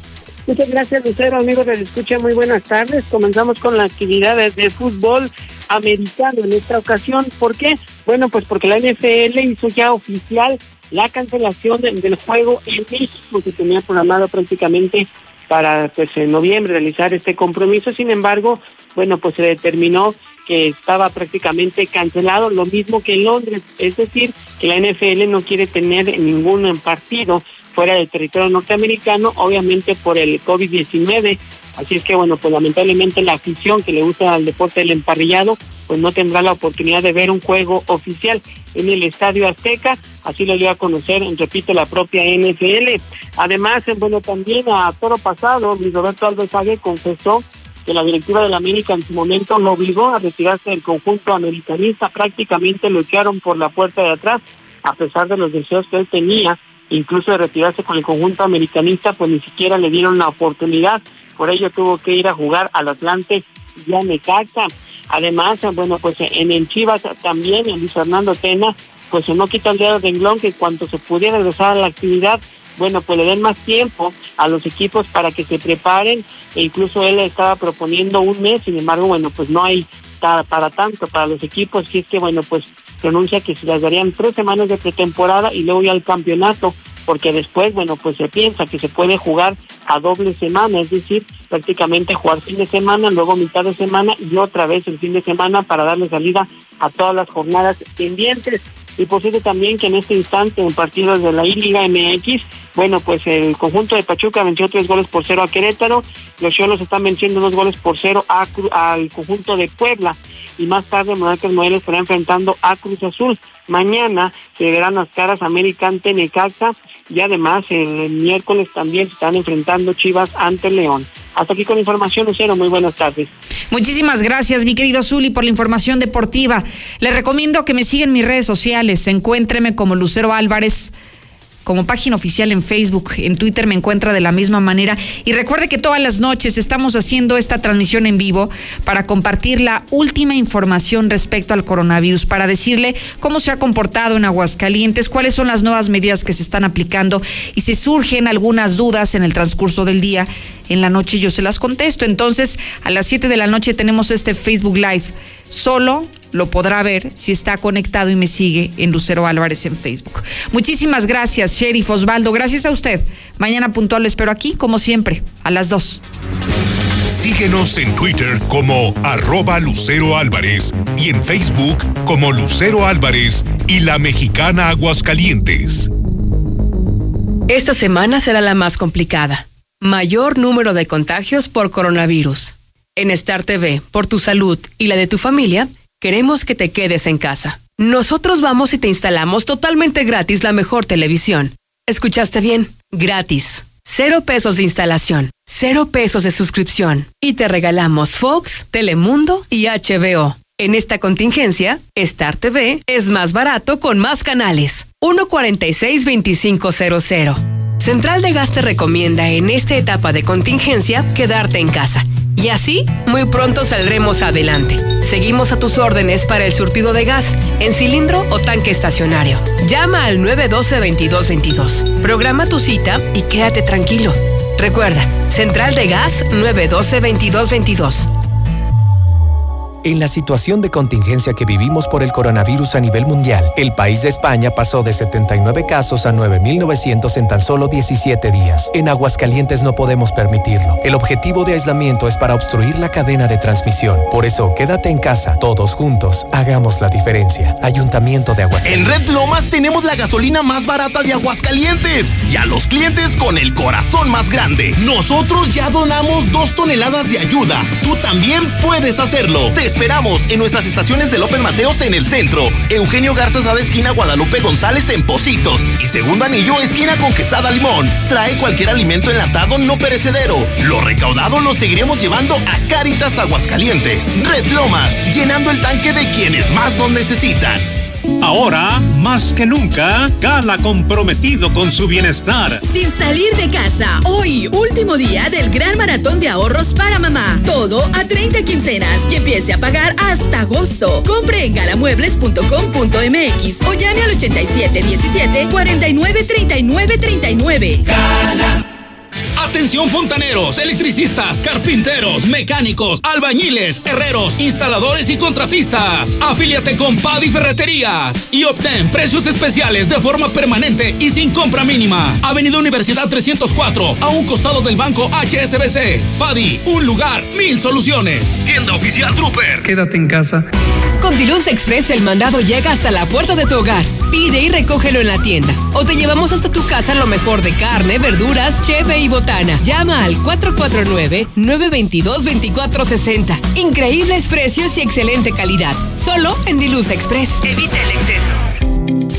Muchas gracias, Lucero, amigos de Escucha, muy buenas tardes. Comenzamos con las actividades de fútbol americano en esta ocasión. ¿Por qué? Bueno, pues porque la NFL hizo ya oficial la cancelación del juego en México que tenía programado prácticamente para pues en noviembre realizar este compromiso. Sin embargo, bueno, pues se determinó que estaba prácticamente cancelado, lo mismo que en Londres, es decir, que la NFL no quiere tener ningún partido fuera del territorio norteamericano, obviamente por el COVID-19. Así es que, bueno, pues lamentablemente la afición que le gusta al deporte del emparrillado, pues no tendrá la oportunidad de ver un juego oficial en el Estadio Azteca, así lo dio a conocer, repito, la propia NFL. Además, bueno, también a toro pasado, mi Roberto Alves Ague confesó que la directiva de la América en su momento lo obligó a retirarse del conjunto americanista, prácticamente lo echaron por la puerta de atrás, a pesar de los deseos que él tenía, incluso de retirarse con el conjunto americanista, pues ni siquiera le dieron la oportunidad, por ello tuvo que ir a jugar al Atlante y a Necaxa. Además, bueno, pues en el Chivas también, en Luis Fernando Tena, pues no quita el dedo de englón que cuando se pudiera regresar a la actividad, bueno, pues le den más tiempo a los equipos para que se preparen e incluso él estaba proponiendo un mes, sin embargo, bueno, pues no hay para tanto para los equipos, y es que, bueno, pues se anuncia que se les darían tres semanas de pretemporada y luego ya el campeonato, porque después, bueno, pues se piensa que se puede jugar a doble semana, es decir, prácticamente jugar fin de semana, luego mitad de semana y otra vez el fin de semana para darle salida a todas las jornadas pendientes. Y posible también que en este instante en partidos de la I-Liga MX, bueno, pues el conjunto de Pachuca venció tres goles por cero a Querétaro, los Cholos están venciendo dos goles por cero al conjunto de Puebla y más tarde Monarcas Morelos estará enfrentando a Cruz Azul. Mañana se verán las caras América ante Necaxa y además el miércoles también se están enfrentando Chivas ante León. Hasta aquí con información, Lucero. Muy buenas tardes. Muchísimas gracias, mi querido Zuli, por la información deportiva. Le recomiendo que me sigan mis redes sociales. Encuéntreme como Lucero Álvarez como página oficial en Facebook, en Twitter me encuentra de la misma manera. Y recuerde que todas las noches estamos haciendo esta transmisión en vivo para compartir la última información respecto al coronavirus, para decirle cómo se ha comportado en Aguascalientes, cuáles son las nuevas medidas que se están aplicando y si surgen algunas dudas en el transcurso del día, en la noche yo se las contesto. Entonces, a las 7 de la noche tenemos este Facebook Live. Solo lo podrá ver si está conectado y me sigue en Lucero Álvarez en Facebook. Muchísimas gracias, Sheriff Osvaldo. Gracias a usted. Mañana puntual lo espero aquí, como siempre, a las 2. Síguenos en Twitter como arroba Lucero Álvarez y en Facebook como Lucero Álvarez y la mexicana Aguascalientes. Esta semana será la más complicada. Mayor número de contagios por coronavirus. En Star TV, por tu salud y la de tu familia, Queremos que te quedes en casa. Nosotros vamos y te instalamos totalmente gratis la mejor televisión. ¿Escuchaste bien? Gratis. Cero pesos de instalación, cero pesos de suscripción. Y te regalamos Fox, Telemundo y HBO. En esta contingencia, Star TV es más barato con más canales. 146-2500. Central de Gas te recomienda en esta etapa de contingencia quedarte en casa. Y así, muy pronto saldremos adelante. Seguimos a tus órdenes para el surtido de gas, en cilindro o tanque estacionario. Llama al 912-2222. Programa tu cita y quédate tranquilo. Recuerda, Central de Gas 912-2222. En la situación de contingencia que vivimos por el coronavirus a nivel mundial, el país de España pasó de 79 casos a 9.900 en tan solo 17 días. En Aguascalientes no podemos permitirlo. El objetivo de aislamiento es para obstruir la cadena de transmisión. Por eso, quédate en casa. Todos juntos, hagamos la diferencia. Ayuntamiento de Aguascalientes. En Red Lomas tenemos la gasolina más barata de Aguascalientes y a los clientes con el corazón más grande. Nosotros ya donamos dos toneladas de ayuda. Tú también puedes hacerlo esperamos en nuestras estaciones de López Mateos en el centro, Eugenio Garza de esquina Guadalupe González en Positos y Segundo Anillo esquina con Quesada Limón. Trae cualquier alimento enlatado no perecedero. Lo recaudado lo seguiremos llevando a Cáritas Aguascalientes. Red Lomas, llenando el tanque de quienes más nos necesitan. Ahora, más que nunca, Gala comprometido con su bienestar. Sin salir de casa, hoy, último día del gran maratón de ahorros para mamá. Todo a 30 quincenas y empiece a pagar hasta agosto. Compre en galamuebles.com.mx o llame al 8717 49 39 39. Gala. Atención fontaneros, electricistas, carpinteros, mecánicos, albañiles, herreros, instaladores y contratistas. Afíliate con Padi Ferreterías y obtén precios especiales de forma permanente y sin compra mínima. Avenida Universidad 304, a un costado del banco HSBC. Padi, un lugar, mil soluciones. Tienda oficial Trooper. Quédate en casa. Con Diluz Express el mandado llega hasta la puerta de tu hogar. Pide y recógelo en la tienda. O te llevamos hasta tu casa lo mejor de carne, verduras, cheve y botana. Llama al 449-922-2460. Increíbles precios y excelente calidad. Solo en Diluz Express. Evita el exceso.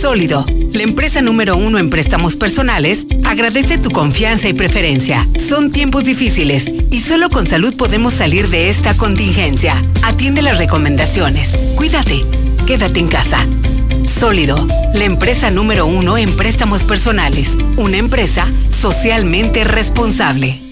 Sólido, la empresa número uno en préstamos personales, agradece tu confianza y preferencia. Son tiempos difíciles y solo con salud podemos salir de esta contingencia. Atiende las recomendaciones. Cuídate. Quédate en casa. Sólido, la empresa número uno en préstamos personales. Una empresa socialmente responsable.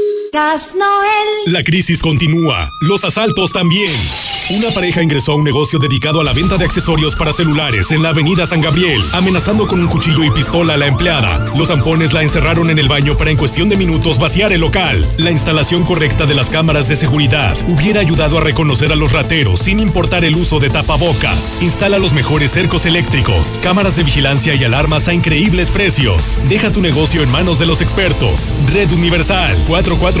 La crisis continúa, los asaltos también. Una pareja ingresó a un negocio dedicado a la venta de accesorios para celulares en la avenida San Gabriel, amenazando con un cuchillo y pistola a la empleada. Los zampones la encerraron en el baño para en cuestión de minutos vaciar el local. La instalación correcta de las cámaras de seguridad hubiera ayudado a reconocer a los rateros sin importar el uso de tapabocas. Instala los mejores cercos eléctricos, cámaras de vigilancia y alarmas a increíbles precios. Deja tu negocio en manos de los expertos. Red Universal 449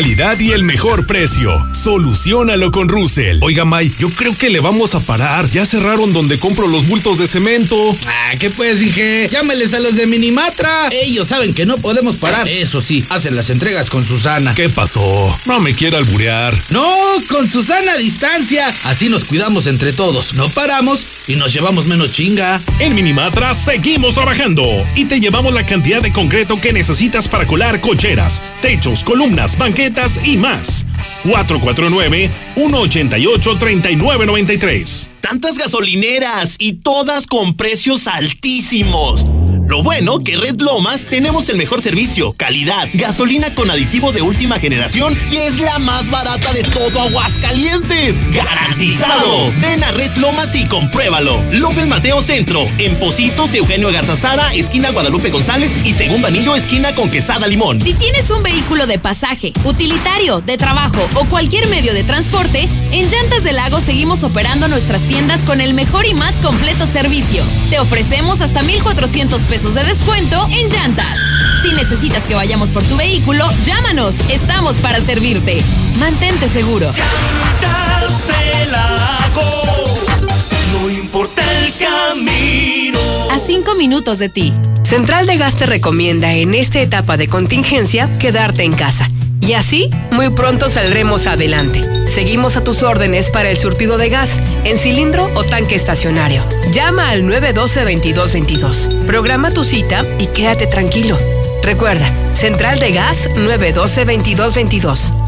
y el mejor precio. Solucionalo con Russell. Oiga, May, yo creo que le vamos a parar. Ya cerraron donde compro los bultos de cemento. Ah, ¿qué pues, dije? Llámeles a los de Minimatra. Ellos saben que no podemos parar. Eso sí, hacen las entregas con Susana. ¿Qué pasó? No me quiera alburear. No, con Susana a distancia. Así nos cuidamos entre todos. No paramos y nos llevamos menos chinga. En Minimatra seguimos trabajando y te llevamos la cantidad de concreto que necesitas para colar cocheras, techos, columnas, banquetas y más. 449 188 3993. Tantas gasolineras y todas con precios altísimos. Lo bueno que Red Lomas tenemos el mejor servicio, calidad, gasolina con aditivo de última generación y es la más barata de todo Aguascalientes. ¡Garantizado! Ven a Red Lomas y compruébalo. López Mateo Centro, en Positos, Eugenio Garzazada, esquina Guadalupe González y segundo anillo, esquina con Quesada Limón. Si tienes un vehículo de pasaje, utilitario, de trabajo o cualquier medio de transporte, en Llantas del Lago seguimos operando nuestras tiendas con el mejor y más completo servicio. Te ofrecemos hasta 1,400 pesos de descuento en llantas. Si necesitas que vayamos por tu vehículo, llámanos. Estamos para servirte. Mantente seguro. No importa el camino. A cinco minutos de ti. Central de Gas te recomienda en esta etapa de contingencia quedarte en casa. Y así, muy pronto saldremos adelante. Seguimos a tus órdenes para el surtido de gas, en cilindro o tanque estacionario. Llama al 912-2222. Programa tu cita y quédate tranquilo. Recuerda, Central de Gas 912-2222.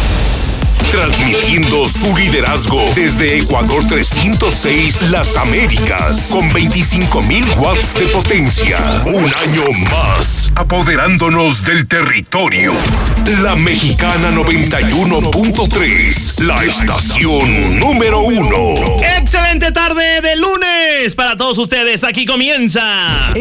transmitiendo su liderazgo desde Ecuador 306 Las Américas, con 25.000 watts de potencia. Un año más, apoderándonos del territorio. La Mexicana 91.3, la estación número uno. Excelente tarde de lunes para todos ustedes. Aquí comienza.